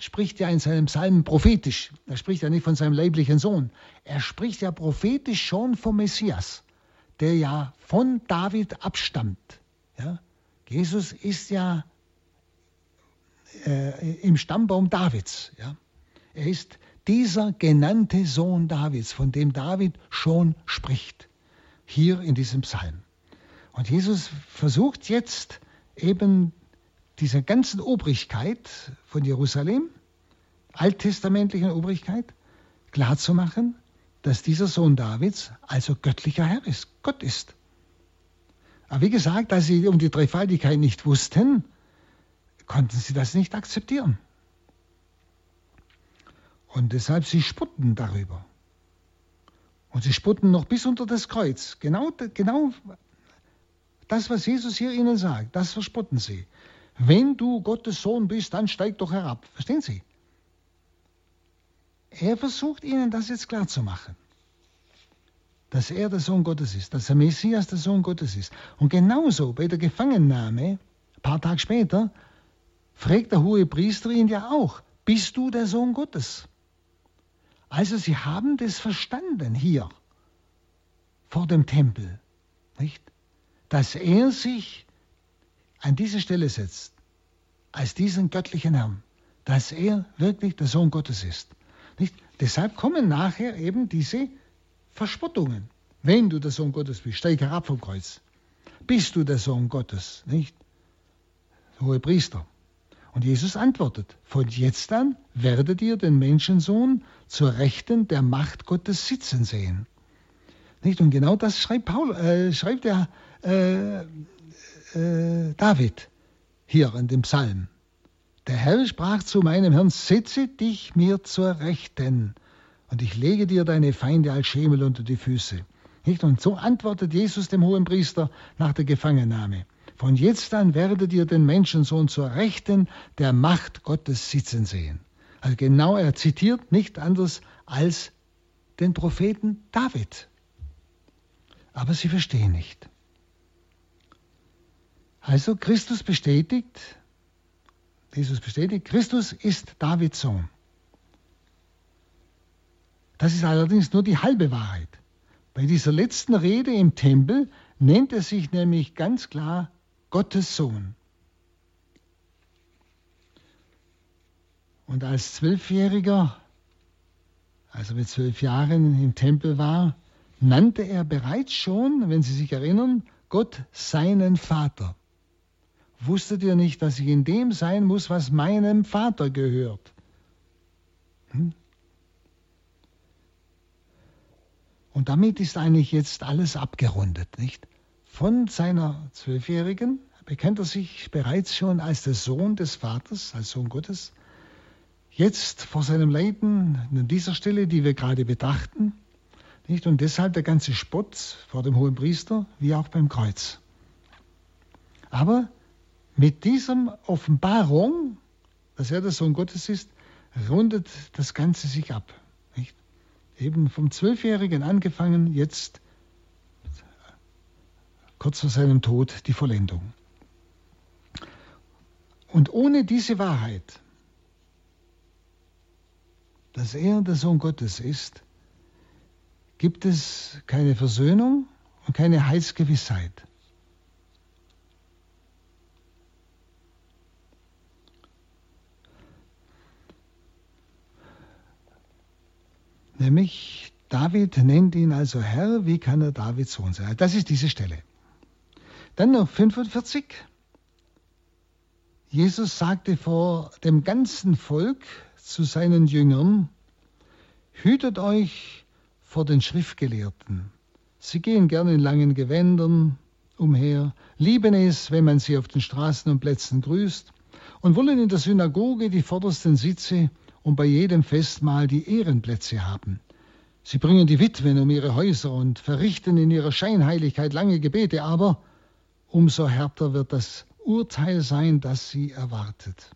spricht ja in seinem Psalm prophetisch. Er spricht ja nicht von seinem leiblichen Sohn. Er spricht ja prophetisch schon vom Messias, der ja von David abstammt. Ja? Jesus ist ja äh, im Stammbaum Davids. Ja? Er ist dieser genannte Sohn Davids, von dem David schon spricht, hier in diesem Psalm. Und Jesus versucht jetzt eben dieser ganzen Obrigkeit von Jerusalem, alttestamentlichen Obrigkeit, klarzumachen, dass dieser Sohn Davids also göttlicher Herr ist, Gott ist. Aber wie gesagt, als sie um die Dreifaltigkeit nicht wussten, konnten sie das nicht akzeptieren. Und deshalb, sie sputten darüber. Und sie sputten noch bis unter das Kreuz. Genau, genau das, was Jesus hier ihnen sagt, das verspotten sie. Wenn du Gottes Sohn bist, dann steig doch herab. Verstehen Sie? Er versucht ihnen das jetzt klarzumachen. Dass er der Sohn Gottes ist, dass der Messias der Sohn Gottes ist. Und genauso bei der Gefangennahme, ein paar Tage später, fragt der hohe Priester ihn ja auch, bist du der Sohn Gottes? Also sie haben das verstanden hier vor dem Tempel, nicht? dass er sich an diese Stelle setzt, als diesen göttlichen Herrn, dass er wirklich der Sohn Gottes ist. Nicht? Deshalb kommen nachher eben diese Verspottungen. Wenn du der Sohn Gottes bist, steig herab vom Kreuz. Bist du der Sohn Gottes, nicht? Hohe Priester. Und Jesus antwortet, von jetzt an werdet ihr den Menschensohn zur Rechten der Macht Gottes sitzen sehen. Nicht? Und genau das schreibt, Paul, äh, schreibt der äh, äh, David hier in dem Psalm. Der Herr sprach zu meinem Herrn, setze dich mir zur Rechten und ich lege dir deine Feinde als Schemel unter die Füße. Nicht? Und so antwortet Jesus dem hohen Priester nach der Gefangennahme. Von jetzt an werdet ihr den Menschensohn zur Rechten der Macht Gottes sitzen sehen. Also genau, er zitiert nicht anders als den Propheten David. Aber sie verstehen nicht. Also Christus bestätigt, Jesus bestätigt, Christus ist Davids Sohn. Das ist allerdings nur die halbe Wahrheit. Bei dieser letzten Rede im Tempel nennt er sich nämlich ganz klar Gottes Sohn. Und als Zwölfjähriger, also mit zwölf Jahren im Tempel war, nannte er bereits schon, wenn Sie sich erinnern, Gott seinen Vater. Wusstet ihr nicht, dass ich in dem sein muss, was meinem Vater gehört? Hm? Und damit ist eigentlich jetzt alles abgerundet, nicht? Von seiner Zwölfjährigen bekennt er sich bereits schon als der Sohn des Vaters, als Sohn Gottes. Jetzt vor seinem Leiden, an dieser Stelle, die wir gerade betrachten, nicht? Und deshalb der ganze Spott vor dem hohen Priester, wie auch beim Kreuz. Aber mit dieser Offenbarung, dass er der Sohn Gottes ist, rundet das Ganze sich ab. Nicht? Eben vom Zwölfjährigen angefangen, jetzt kurz vor seinem Tod die Vollendung. Und ohne diese Wahrheit, dass er der Sohn Gottes ist, gibt es keine Versöhnung und keine Heilsgewissheit. Nämlich David nennt ihn also Herr, wie kann er Davids Sohn sein? Das ist diese Stelle. Dann noch 45. Jesus sagte vor dem ganzen Volk zu seinen Jüngern, hütet euch vor den Schriftgelehrten. Sie gehen gerne in langen Gewändern umher, lieben es, wenn man sie auf den Straßen und Plätzen grüßt und wollen in der Synagoge die vordersten Sitze und bei jedem Festmahl die Ehrenplätze haben. Sie bringen die Witwen um ihre Häuser und verrichten in ihrer Scheinheiligkeit lange Gebete, aber umso härter wird das Urteil sein, das sie erwartet.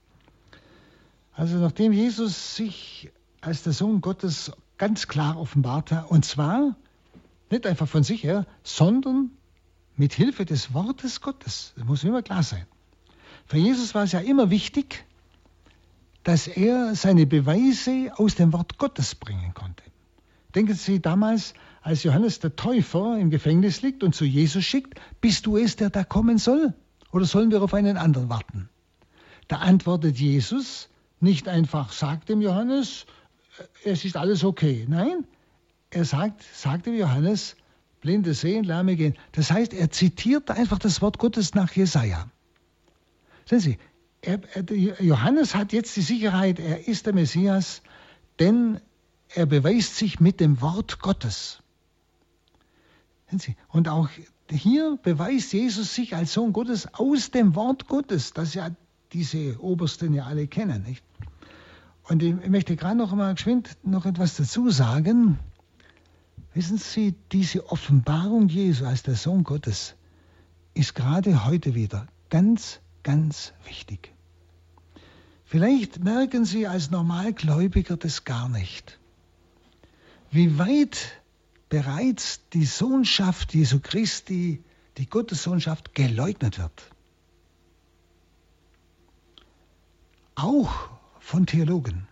Also nachdem Jesus sich als der Sohn Gottes ganz klar offenbart hat, und zwar nicht einfach von sich her, sondern mit Hilfe des Wortes Gottes. Das muss immer klar sein. Für Jesus war es ja immer wichtig, dass er seine Beweise aus dem Wort Gottes bringen konnte. Denken Sie damals, als Johannes der Täufer im Gefängnis liegt und zu Jesus schickt, bist du es, der da kommen soll? Oder sollen wir auf einen anderen warten? Da antwortet Jesus nicht einfach, sagt dem Johannes, äh, es ist alles okay. Nein, er sagt, sagt dem Johannes, Blinde sehen, Lahme gehen. Das heißt, er zitiert einfach das Wort Gottes nach Jesaja. Sehen Sie, er, Johannes hat jetzt die Sicherheit, er ist der Messias, denn er beweist sich mit dem Wort Gottes. Und auch hier beweist Jesus sich als Sohn Gottes aus dem Wort Gottes, das ja diese Obersten ja alle kennen. Nicht? Und ich möchte gerade noch mal geschwind noch etwas dazu sagen. Wissen Sie, diese Offenbarung Jesu als der Sohn Gottes ist gerade heute wieder ganz, ganz wichtig. Vielleicht merken Sie als Normalgläubiger das gar nicht, wie weit bereits die Sohnschaft Jesu Christi, die Gottessohnschaft geleugnet wird. Auch von Theologen.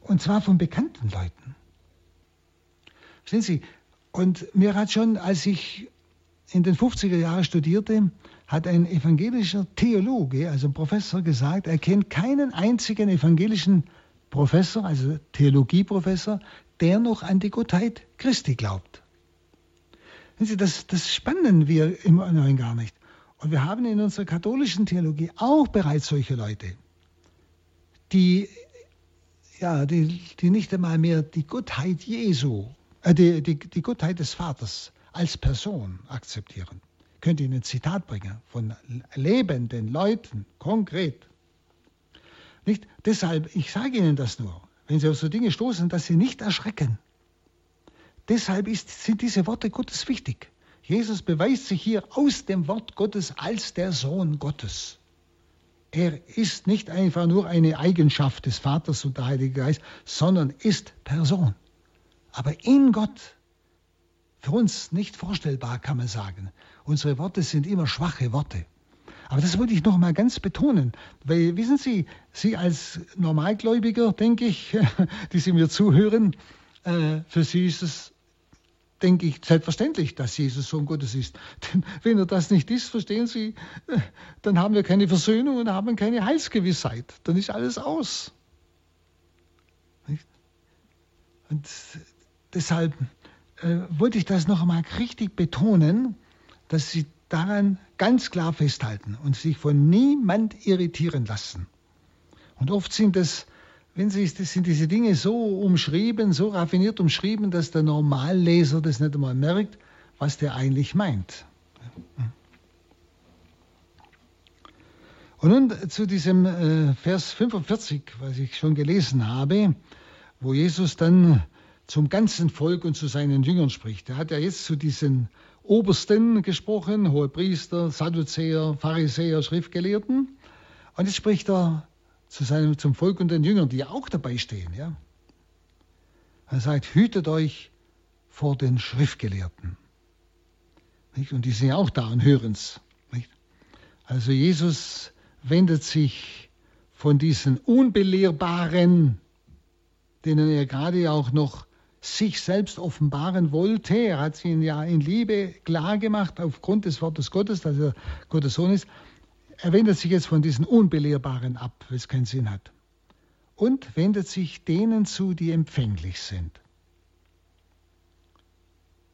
Und zwar von bekannten Leuten. Verstehen Sie? Und mir hat schon, als ich in den 50er Jahren studierte, hat ein evangelischer Theologe, also Professor, gesagt, er kennt keinen einzigen evangelischen Professor, also Theologieprofessor, der noch an die Gottheit Christi glaubt. Sie, das, das spannen wir im Neuen gar nicht. Und wir haben in unserer katholischen Theologie auch bereits solche Leute, die, ja, die, die nicht einmal mehr die Gottheit Jesu, äh, die, die, die Gottheit des Vaters als Person akzeptieren. Ich könnte Ihnen ein Zitat bringen von lebenden Leuten, konkret. Nicht? Deshalb, ich sage Ihnen das nur, wenn Sie auf so Dinge stoßen, dass Sie nicht erschrecken. Deshalb ist, sind diese Worte Gottes wichtig. Jesus beweist sich hier aus dem Wort Gottes als der Sohn Gottes. Er ist nicht einfach nur eine Eigenschaft des Vaters und der Heilige Geist, sondern ist Person. Aber in Gott uns nicht vorstellbar, kann man sagen. Unsere Worte sind immer schwache Worte. Aber das wollte ich noch mal ganz betonen, weil wissen Sie, Sie als Normalgläubiger, denke ich, die Sie mir zuhören, äh, für Sie ist es, denke ich, selbstverständlich, dass Jesus Sohn Gottes ist. Denn wenn er das nicht ist, verstehen Sie, dann haben wir keine Versöhnung und haben keine Heilsgewissheit. Dann ist alles aus. Und deshalb äh, wollte ich das noch einmal richtig betonen, dass Sie daran ganz klar festhalten und sich von niemand irritieren lassen. Und oft sind das, wenn Sie, das sind diese Dinge so umschrieben, so raffiniert umschrieben, dass der Normalleser das nicht einmal merkt, was der eigentlich meint. Und nun zu diesem äh, Vers 45, was ich schon gelesen habe, wo Jesus dann zum ganzen Volk und zu seinen Jüngern spricht. Er hat ja jetzt zu diesen Obersten gesprochen, hohe Priester, Sadduzäer, Pharisäer, Schriftgelehrten. Und jetzt spricht er zu seinem, zum Volk und den Jüngern, die auch dabei stehen. Ja? Er sagt, hütet euch vor den Schriftgelehrten. Nicht? Und die sind ja auch da und hören es. Also Jesus wendet sich von diesen Unbelehrbaren, denen er gerade auch noch sich selbst offenbaren wollte. Er hat sie ja in Liebe klar gemacht aufgrund des Wortes Gottes, dass er Gottes Sohn ist. Er wendet sich jetzt von diesen Unbelehrbaren ab, weil es keinen Sinn hat. Und wendet sich denen zu, die empfänglich sind.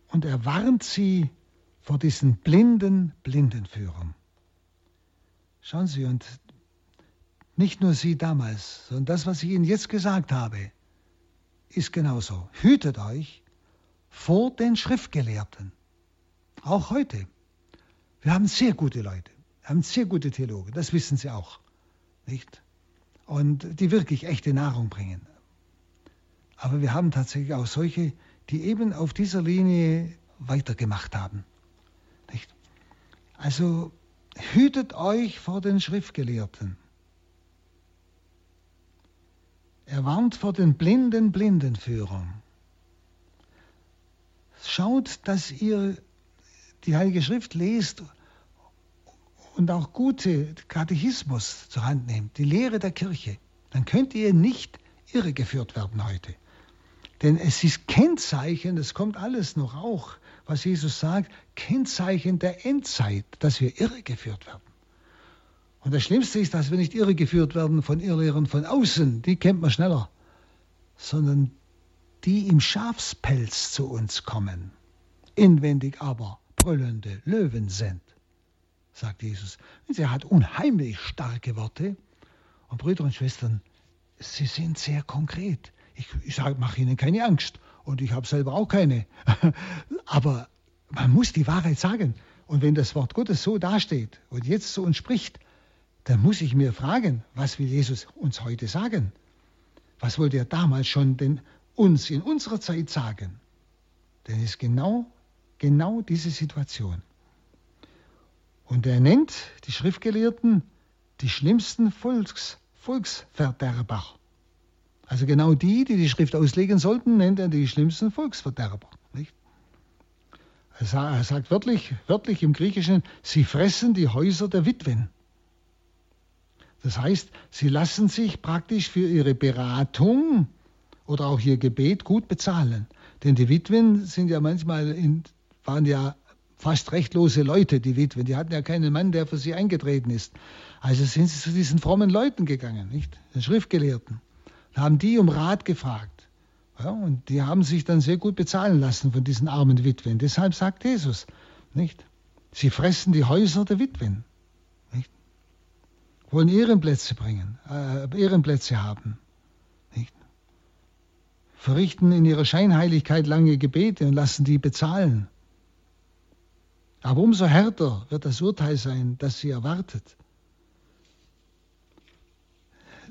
Und er warnt sie vor diesen blinden Blindenführern. Schauen Sie, und nicht nur Sie damals, sondern das, was ich Ihnen jetzt gesagt habe, ist genauso. Hütet euch vor den Schriftgelehrten. Auch heute. Wir haben sehr gute Leute, wir haben sehr gute Theologen, das wissen Sie auch. Nicht? Und die wirklich echte Nahrung bringen. Aber wir haben tatsächlich auch solche, die eben auf dieser Linie weitergemacht haben. Nicht? Also hütet euch vor den Schriftgelehrten. Er warnt vor den blinden Blindenführern. schaut, dass ihr die Heilige Schrift lest und auch gute Katechismus zur Hand nehmt, die Lehre der Kirche, dann könnt ihr nicht irregeführt werden heute. Denn es ist Kennzeichen, das kommt alles noch auch, was Jesus sagt, Kennzeichen der Endzeit, dass wir irregeführt werden. Und das Schlimmste ist, dass wir nicht irregeführt werden von Irrlehrern von außen, die kennt man schneller, sondern die im Schafspelz zu uns kommen, inwendig aber brüllende Löwen sind, sagt Jesus. Und er hat unheimlich starke Worte. Und Brüder und Schwestern, sie sind sehr konkret. Ich, ich mache Ihnen keine Angst. Und ich habe selber auch keine. Aber man muss die Wahrheit sagen. Und wenn das Wort Gottes so dasteht und jetzt zu uns spricht, dann muss ich mir fragen, was will Jesus uns heute sagen? Was wollte er damals schon denn uns in unserer Zeit sagen? Denn es ist genau, genau diese Situation. Und er nennt die Schriftgelehrten die schlimmsten Volks, Volksverderber. Also genau die, die die Schrift auslegen sollten, nennt er die schlimmsten Volksverderber. Nicht? Er sagt wörtlich, wörtlich im Griechischen, sie fressen die Häuser der Witwen. Das heißt, sie lassen sich praktisch für ihre Beratung oder auch ihr Gebet gut bezahlen. Denn die Witwen sind ja manchmal in, waren ja fast rechtlose Leute, die Witwen. Die hatten ja keinen Mann, der für sie eingetreten ist. Also sind sie zu diesen frommen Leuten gegangen, nicht? Den Schriftgelehrten. Und haben die um Rat gefragt. Ja, und die haben sich dann sehr gut bezahlen lassen von diesen armen Witwen. Deshalb sagt Jesus, nicht? Sie fressen die Häuser der Witwen wollen Ehrenplätze bringen, äh, Ehrenplätze haben. Nicht? Verrichten in ihrer Scheinheiligkeit lange Gebete und lassen die bezahlen. Aber umso härter wird das Urteil sein, das sie erwartet.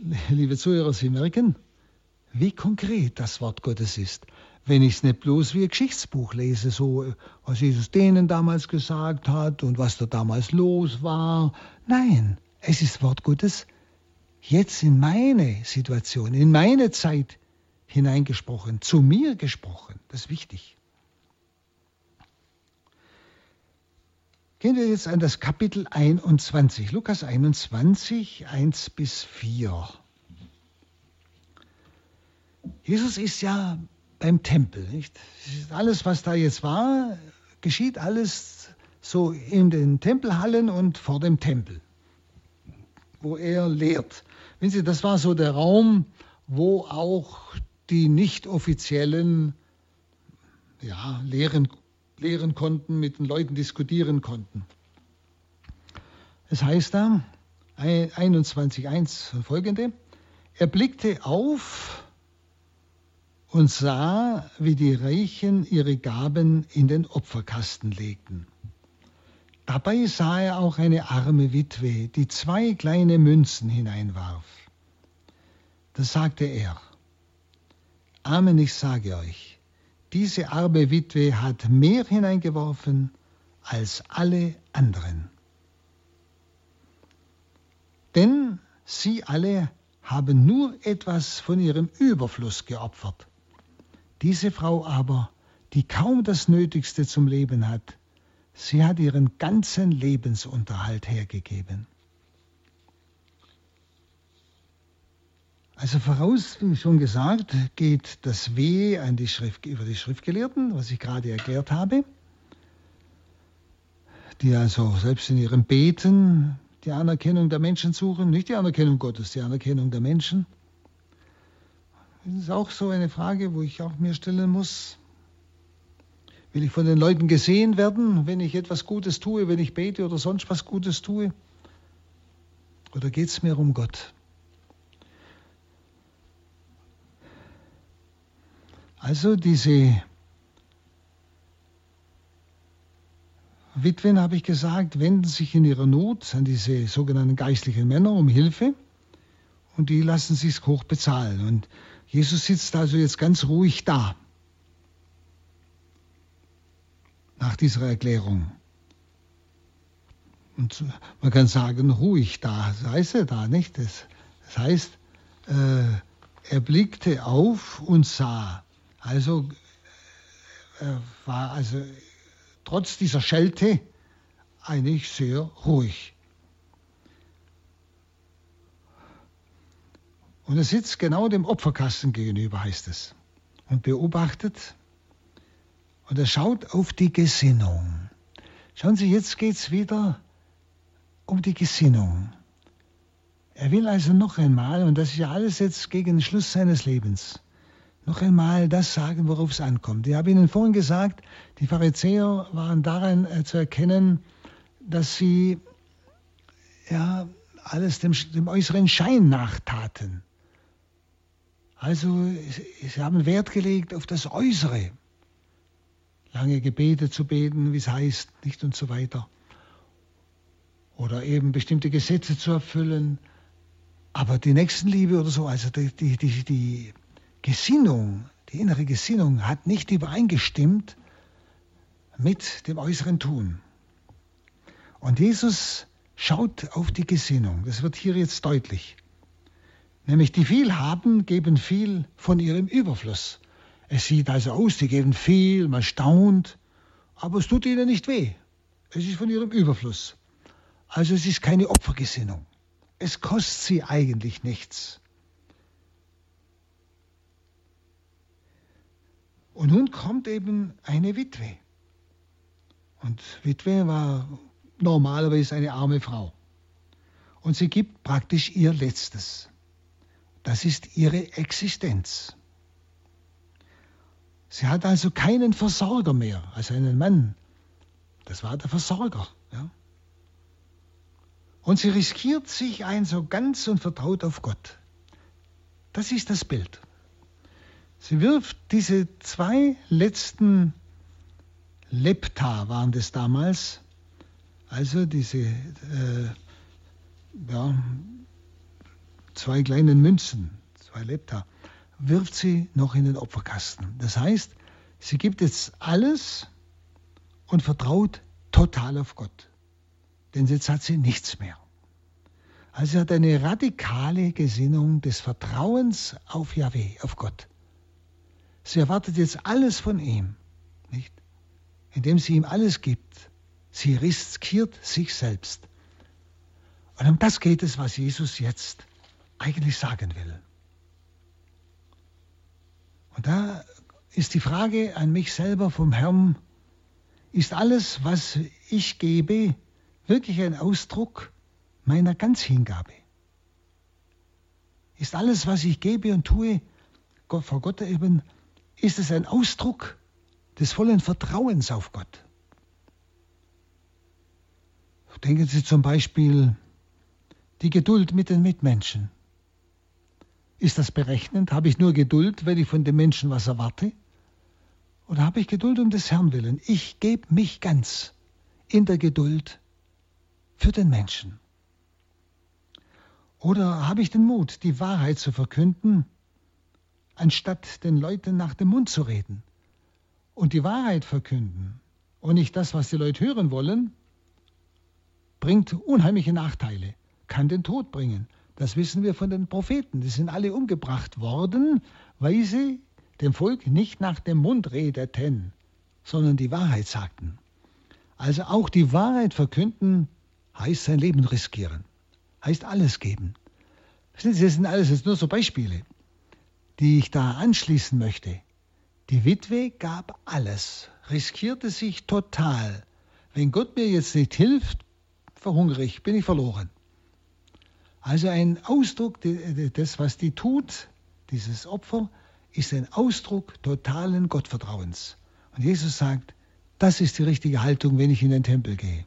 Liebe Zuhörer, Sie merken, wie konkret das Wort Gottes ist. Wenn ich es nicht bloß wie ein Geschichtsbuch lese, so was Jesus denen damals gesagt hat und was da damals los war. Nein, es ist Wort Gottes jetzt in meine Situation, in meine Zeit hineingesprochen, zu mir gesprochen. Das ist wichtig. Gehen wir jetzt an das Kapitel 21, Lukas 21, 1 bis 4. Jesus ist ja beim Tempel, nicht? Alles, was da jetzt war, geschieht alles so in den Tempelhallen und vor dem Tempel wo er lehrt. Wenn Sie, das war so der Raum, wo auch die nicht offiziellen ja, lehren, lehren konnten, mit den Leuten diskutieren konnten. Es heißt da, 21.1 und folgende, er blickte auf und sah, wie die Reichen ihre Gaben in den Opferkasten legten. Dabei sah er auch eine arme Witwe, die zwei kleine Münzen hineinwarf. Da sagte er, Amen, ich sage euch, diese arme Witwe hat mehr hineingeworfen als alle anderen. Denn sie alle haben nur etwas von ihrem Überfluss geopfert. Diese Frau aber, die kaum das Nötigste zum Leben hat, Sie hat ihren ganzen Lebensunterhalt hergegeben. Also voraus, wie schon gesagt, geht das Weh an die Schrift, über die Schriftgelehrten, was ich gerade erklärt habe, die also selbst in ihrem Beten die Anerkennung der Menschen suchen, nicht die Anerkennung Gottes, die Anerkennung der Menschen. Das ist auch so eine Frage, wo ich auch mir stellen muss, Will ich von den Leuten gesehen werden, wenn ich etwas Gutes tue, wenn ich bete oder sonst was Gutes tue? Oder geht es mir um Gott? Also diese Witwen, habe ich gesagt, wenden sich in ihrer Not an diese sogenannten geistlichen Männer um Hilfe und die lassen sich hoch bezahlen. Und Jesus sitzt also jetzt ganz ruhig da. Nach dieser Erklärung. Und man kann sagen, ruhig da, das heißt er da, nicht? Das, das heißt, äh, er blickte auf und sah. Also er war also trotz dieser Schelte eigentlich sehr ruhig. Und er sitzt genau dem Opferkasten gegenüber, heißt es, und beobachtet. Und er schaut auf die Gesinnung. Schauen Sie, jetzt geht es wieder um die Gesinnung. Er will also noch einmal, und das ist ja alles jetzt gegen den Schluss seines Lebens, noch einmal das sagen, worauf es ankommt. Ich habe Ihnen vorhin gesagt, die Pharisäer waren daran äh, zu erkennen, dass sie ja alles dem, dem äußeren Schein nachtaten. Also sie haben Wert gelegt auf das Äußere. Lange Gebete zu beten, wie es heißt, nicht und so weiter. Oder eben bestimmte Gesetze zu erfüllen. Aber die Nächstenliebe oder so, also die, die, die, die Gesinnung, die innere Gesinnung hat nicht übereingestimmt mit dem äußeren Tun. Und Jesus schaut auf die Gesinnung. Das wird hier jetzt deutlich. Nämlich die viel haben, geben viel von ihrem Überfluss. Es sieht also aus, die geben viel, man staunt, aber es tut ihnen nicht weh. Es ist von ihrem Überfluss. Also es ist keine Opfergesinnung. Es kostet sie eigentlich nichts. Und nun kommt eben eine Witwe. Und Witwe war normalerweise eine arme Frau. Und sie gibt praktisch ihr Letztes. Das ist ihre Existenz. Sie hat also keinen Versorger mehr, also einen Mann. Das war der Versorger. Ja. Und sie riskiert sich ein so ganz und vertraut auf Gott. Das ist das Bild. Sie wirft diese zwei letzten Lepta waren das damals, also diese äh, ja, zwei kleinen Münzen, zwei Lepta, wirft sie noch in den Opferkasten. Das heißt, sie gibt jetzt alles und vertraut total auf Gott. Denn jetzt hat sie nichts mehr. Also sie hat eine radikale Gesinnung des Vertrauens auf Yahweh, auf Gott. Sie erwartet jetzt alles von ihm, nicht? Indem sie ihm alles gibt. Sie riskiert sich selbst. Und um das geht es, was Jesus jetzt eigentlich sagen will. Und da ist die Frage an mich selber vom Herrn, ist alles, was ich gebe, wirklich ein Ausdruck meiner Ganzhingabe? Ist alles, was ich gebe und tue, vor Gott eben, ist es ein Ausdruck des vollen Vertrauens auf Gott? Denken Sie zum Beispiel die Geduld mit den Mitmenschen. Ist das berechnend? Habe ich nur Geduld, wenn ich von den Menschen was erwarte? Oder habe ich Geduld um des Herrn willen? Ich gebe mich ganz in der Geduld für den Menschen. Oder habe ich den Mut, die Wahrheit zu verkünden, anstatt den Leuten nach dem Mund zu reden? Und die Wahrheit verkünden und nicht das, was die Leute hören wollen, bringt unheimliche Nachteile, kann den Tod bringen. Das wissen wir von den Propheten. Die sind alle umgebracht worden, weil sie dem Volk nicht nach dem Mund redeten, sondern die Wahrheit sagten. Also auch die Wahrheit verkünden heißt sein Leben riskieren, heißt alles geben. Das sind alles jetzt nur so Beispiele, die ich da anschließen möchte. Die Witwe gab alles, riskierte sich total. Wenn Gott mir jetzt nicht hilft, verhungere ich, bin ich verloren. Also ein Ausdruck, das, was die tut, dieses Opfer, ist ein Ausdruck totalen Gottvertrauens. Und Jesus sagt, das ist die richtige Haltung, wenn ich in den Tempel gehe.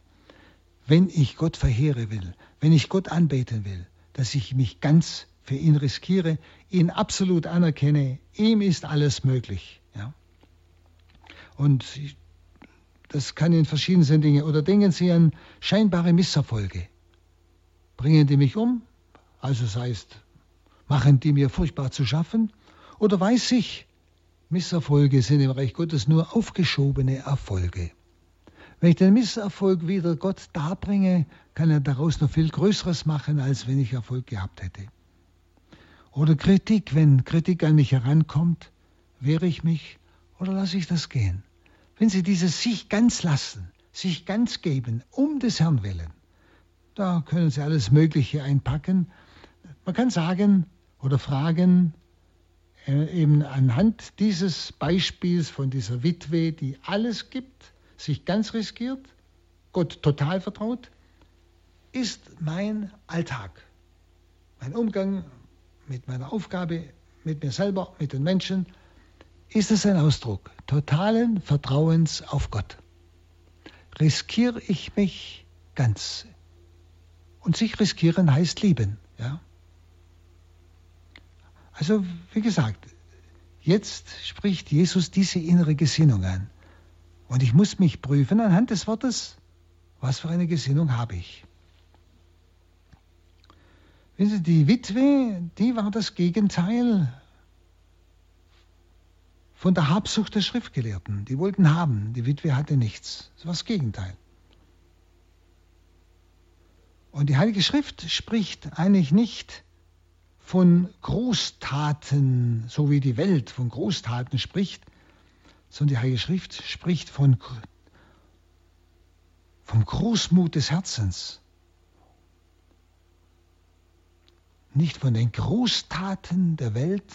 Wenn ich Gott verheere will, wenn ich Gott anbeten will, dass ich mich ganz für ihn riskiere, ihn absolut anerkenne, ihm ist alles möglich. Ja? Und das kann in verschiedensten Dingen. Oder denken Sie an scheinbare Misserfolge. Bringen die mich um? Also das heißt, machen die mir furchtbar zu schaffen? Oder weiß ich, Misserfolge sind im Reich Gottes nur aufgeschobene Erfolge. Wenn ich den Misserfolg wieder Gott darbringe, kann er daraus noch viel Größeres machen, als wenn ich Erfolg gehabt hätte. Oder Kritik, wenn Kritik an mich herankommt, wehre ich mich oder lasse ich das gehen? wenn Sie dieses sich ganz lassen, sich ganz geben, um des Herrn willen, da können Sie alles Mögliche einpacken. Man kann sagen oder fragen, äh, eben anhand dieses Beispiels von dieser Witwe, die alles gibt, sich ganz riskiert, Gott total vertraut, ist mein Alltag, mein Umgang mit meiner Aufgabe, mit mir selber, mit den Menschen, ist es ein Ausdruck totalen Vertrauens auf Gott. Riskiere ich mich ganz. Und sich riskieren heißt lieben. Ja? Also, wie gesagt, jetzt spricht Jesus diese innere Gesinnung an. Und ich muss mich prüfen anhand des Wortes, was für eine Gesinnung habe ich. Wissen Sie, die Witwe, die war das Gegenteil von der Habsucht der Schriftgelehrten. Die wollten haben, die Witwe hatte nichts. Das war das Gegenteil. Und die Heilige Schrift spricht eigentlich nicht von Großtaten, so wie die Welt von Großtaten spricht, sondern die Heilige Schrift spricht von, vom Großmut des Herzens. Nicht von den Großtaten der Welt,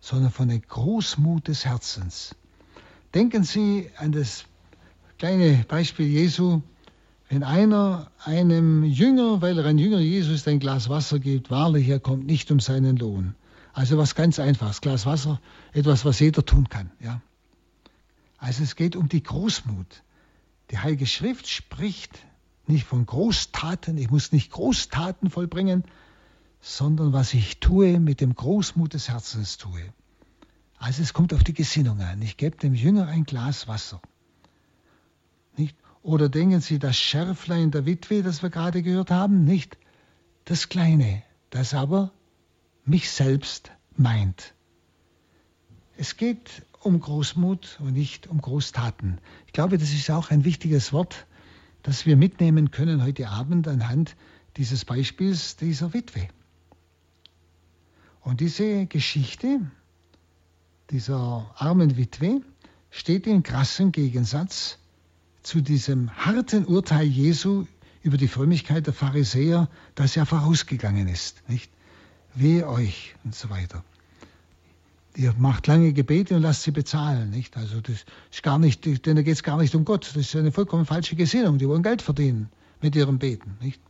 sondern von dem Großmut des Herzens. Denken Sie an das kleine Beispiel Jesu, wenn einer einem Jünger, weil er ein Jünger Jesus ein Glas Wasser gibt, wahrlich, er kommt nicht um seinen Lohn. Also was ganz Einfaches, Glas Wasser, etwas, was jeder tun kann. Ja. Also es geht um die Großmut. Die Heilige Schrift spricht nicht von Großtaten, ich muss nicht Großtaten vollbringen, sondern was ich tue, mit dem Großmut des Herzens tue. Also es kommt auf die Gesinnung an. Ich gebe dem Jünger ein Glas Wasser. Oder denken Sie, das Schärflein der Witwe, das wir gerade gehört haben, nicht das Kleine, das aber mich selbst meint. Es geht um Großmut und nicht um Großtaten. Ich glaube, das ist auch ein wichtiges Wort, das wir mitnehmen können heute Abend anhand dieses Beispiels dieser Witwe. Und diese Geschichte dieser armen Witwe steht in krassem Gegensatz zu diesem harten Urteil Jesu über die Frömmigkeit der Pharisäer, das ja vorausgegangen ist. Nicht? Wehe euch und so weiter. Ihr macht lange Gebete und lasst sie bezahlen. Nicht? Also das ist gar nicht, denn da geht es gar nicht um Gott. Das ist eine vollkommen falsche Gesinnung. Die wollen Geld verdienen mit ihrem Beten. Nicht?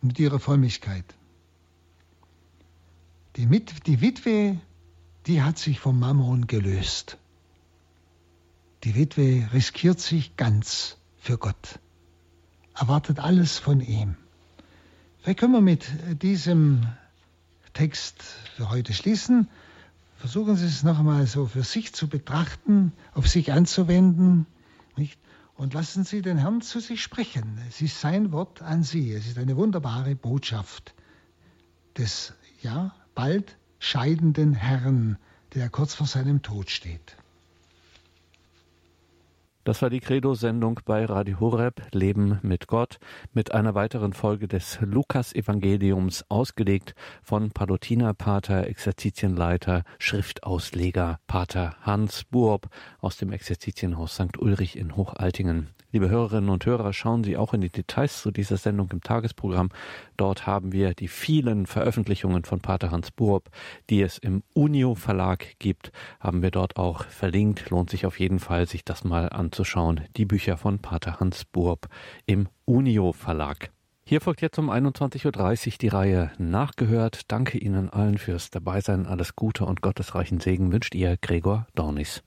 Mit ihrer Frömmigkeit. Die, Mit die Witwe, die hat sich vom Mammon gelöst. Die Witwe riskiert sich ganz für Gott, erwartet alles von ihm. Vielleicht können wir mit diesem Text für heute schließen. Versuchen Sie es noch einmal so für sich zu betrachten, auf sich anzuwenden. Nicht? Und lassen Sie den Herrn zu sich sprechen. Es ist sein Wort an Sie. Es ist eine wunderbare Botschaft des ja, bald scheidenden Herrn, der kurz vor seinem Tod steht.
Das war die Credo-Sendung bei Radio Horeb Leben mit Gott mit einer weiteren Folge des Lukas-Evangeliums ausgelegt von Palutinerpater, Exerzitienleiter, Schriftausleger Pater Hans Buob aus dem Exerzitienhaus St. Ulrich in Hochaltingen. Liebe Hörerinnen und Hörer, schauen Sie auch in die Details zu dieser Sendung im Tagesprogramm. Dort haben wir die vielen Veröffentlichungen von Pater Hans Buob, die es im Unio Verlag gibt, haben wir dort auch verlinkt. Lohnt sich auf jeden Fall, sich das mal anzuschauen. Die Bücher von Pater Hans Buob im Unio Verlag. Hier folgt jetzt um 21.30 Uhr die Reihe Nachgehört. Danke Ihnen allen fürs Dabeisein. Alles Gute und gottesreichen Segen wünscht Ihr Gregor Dornis.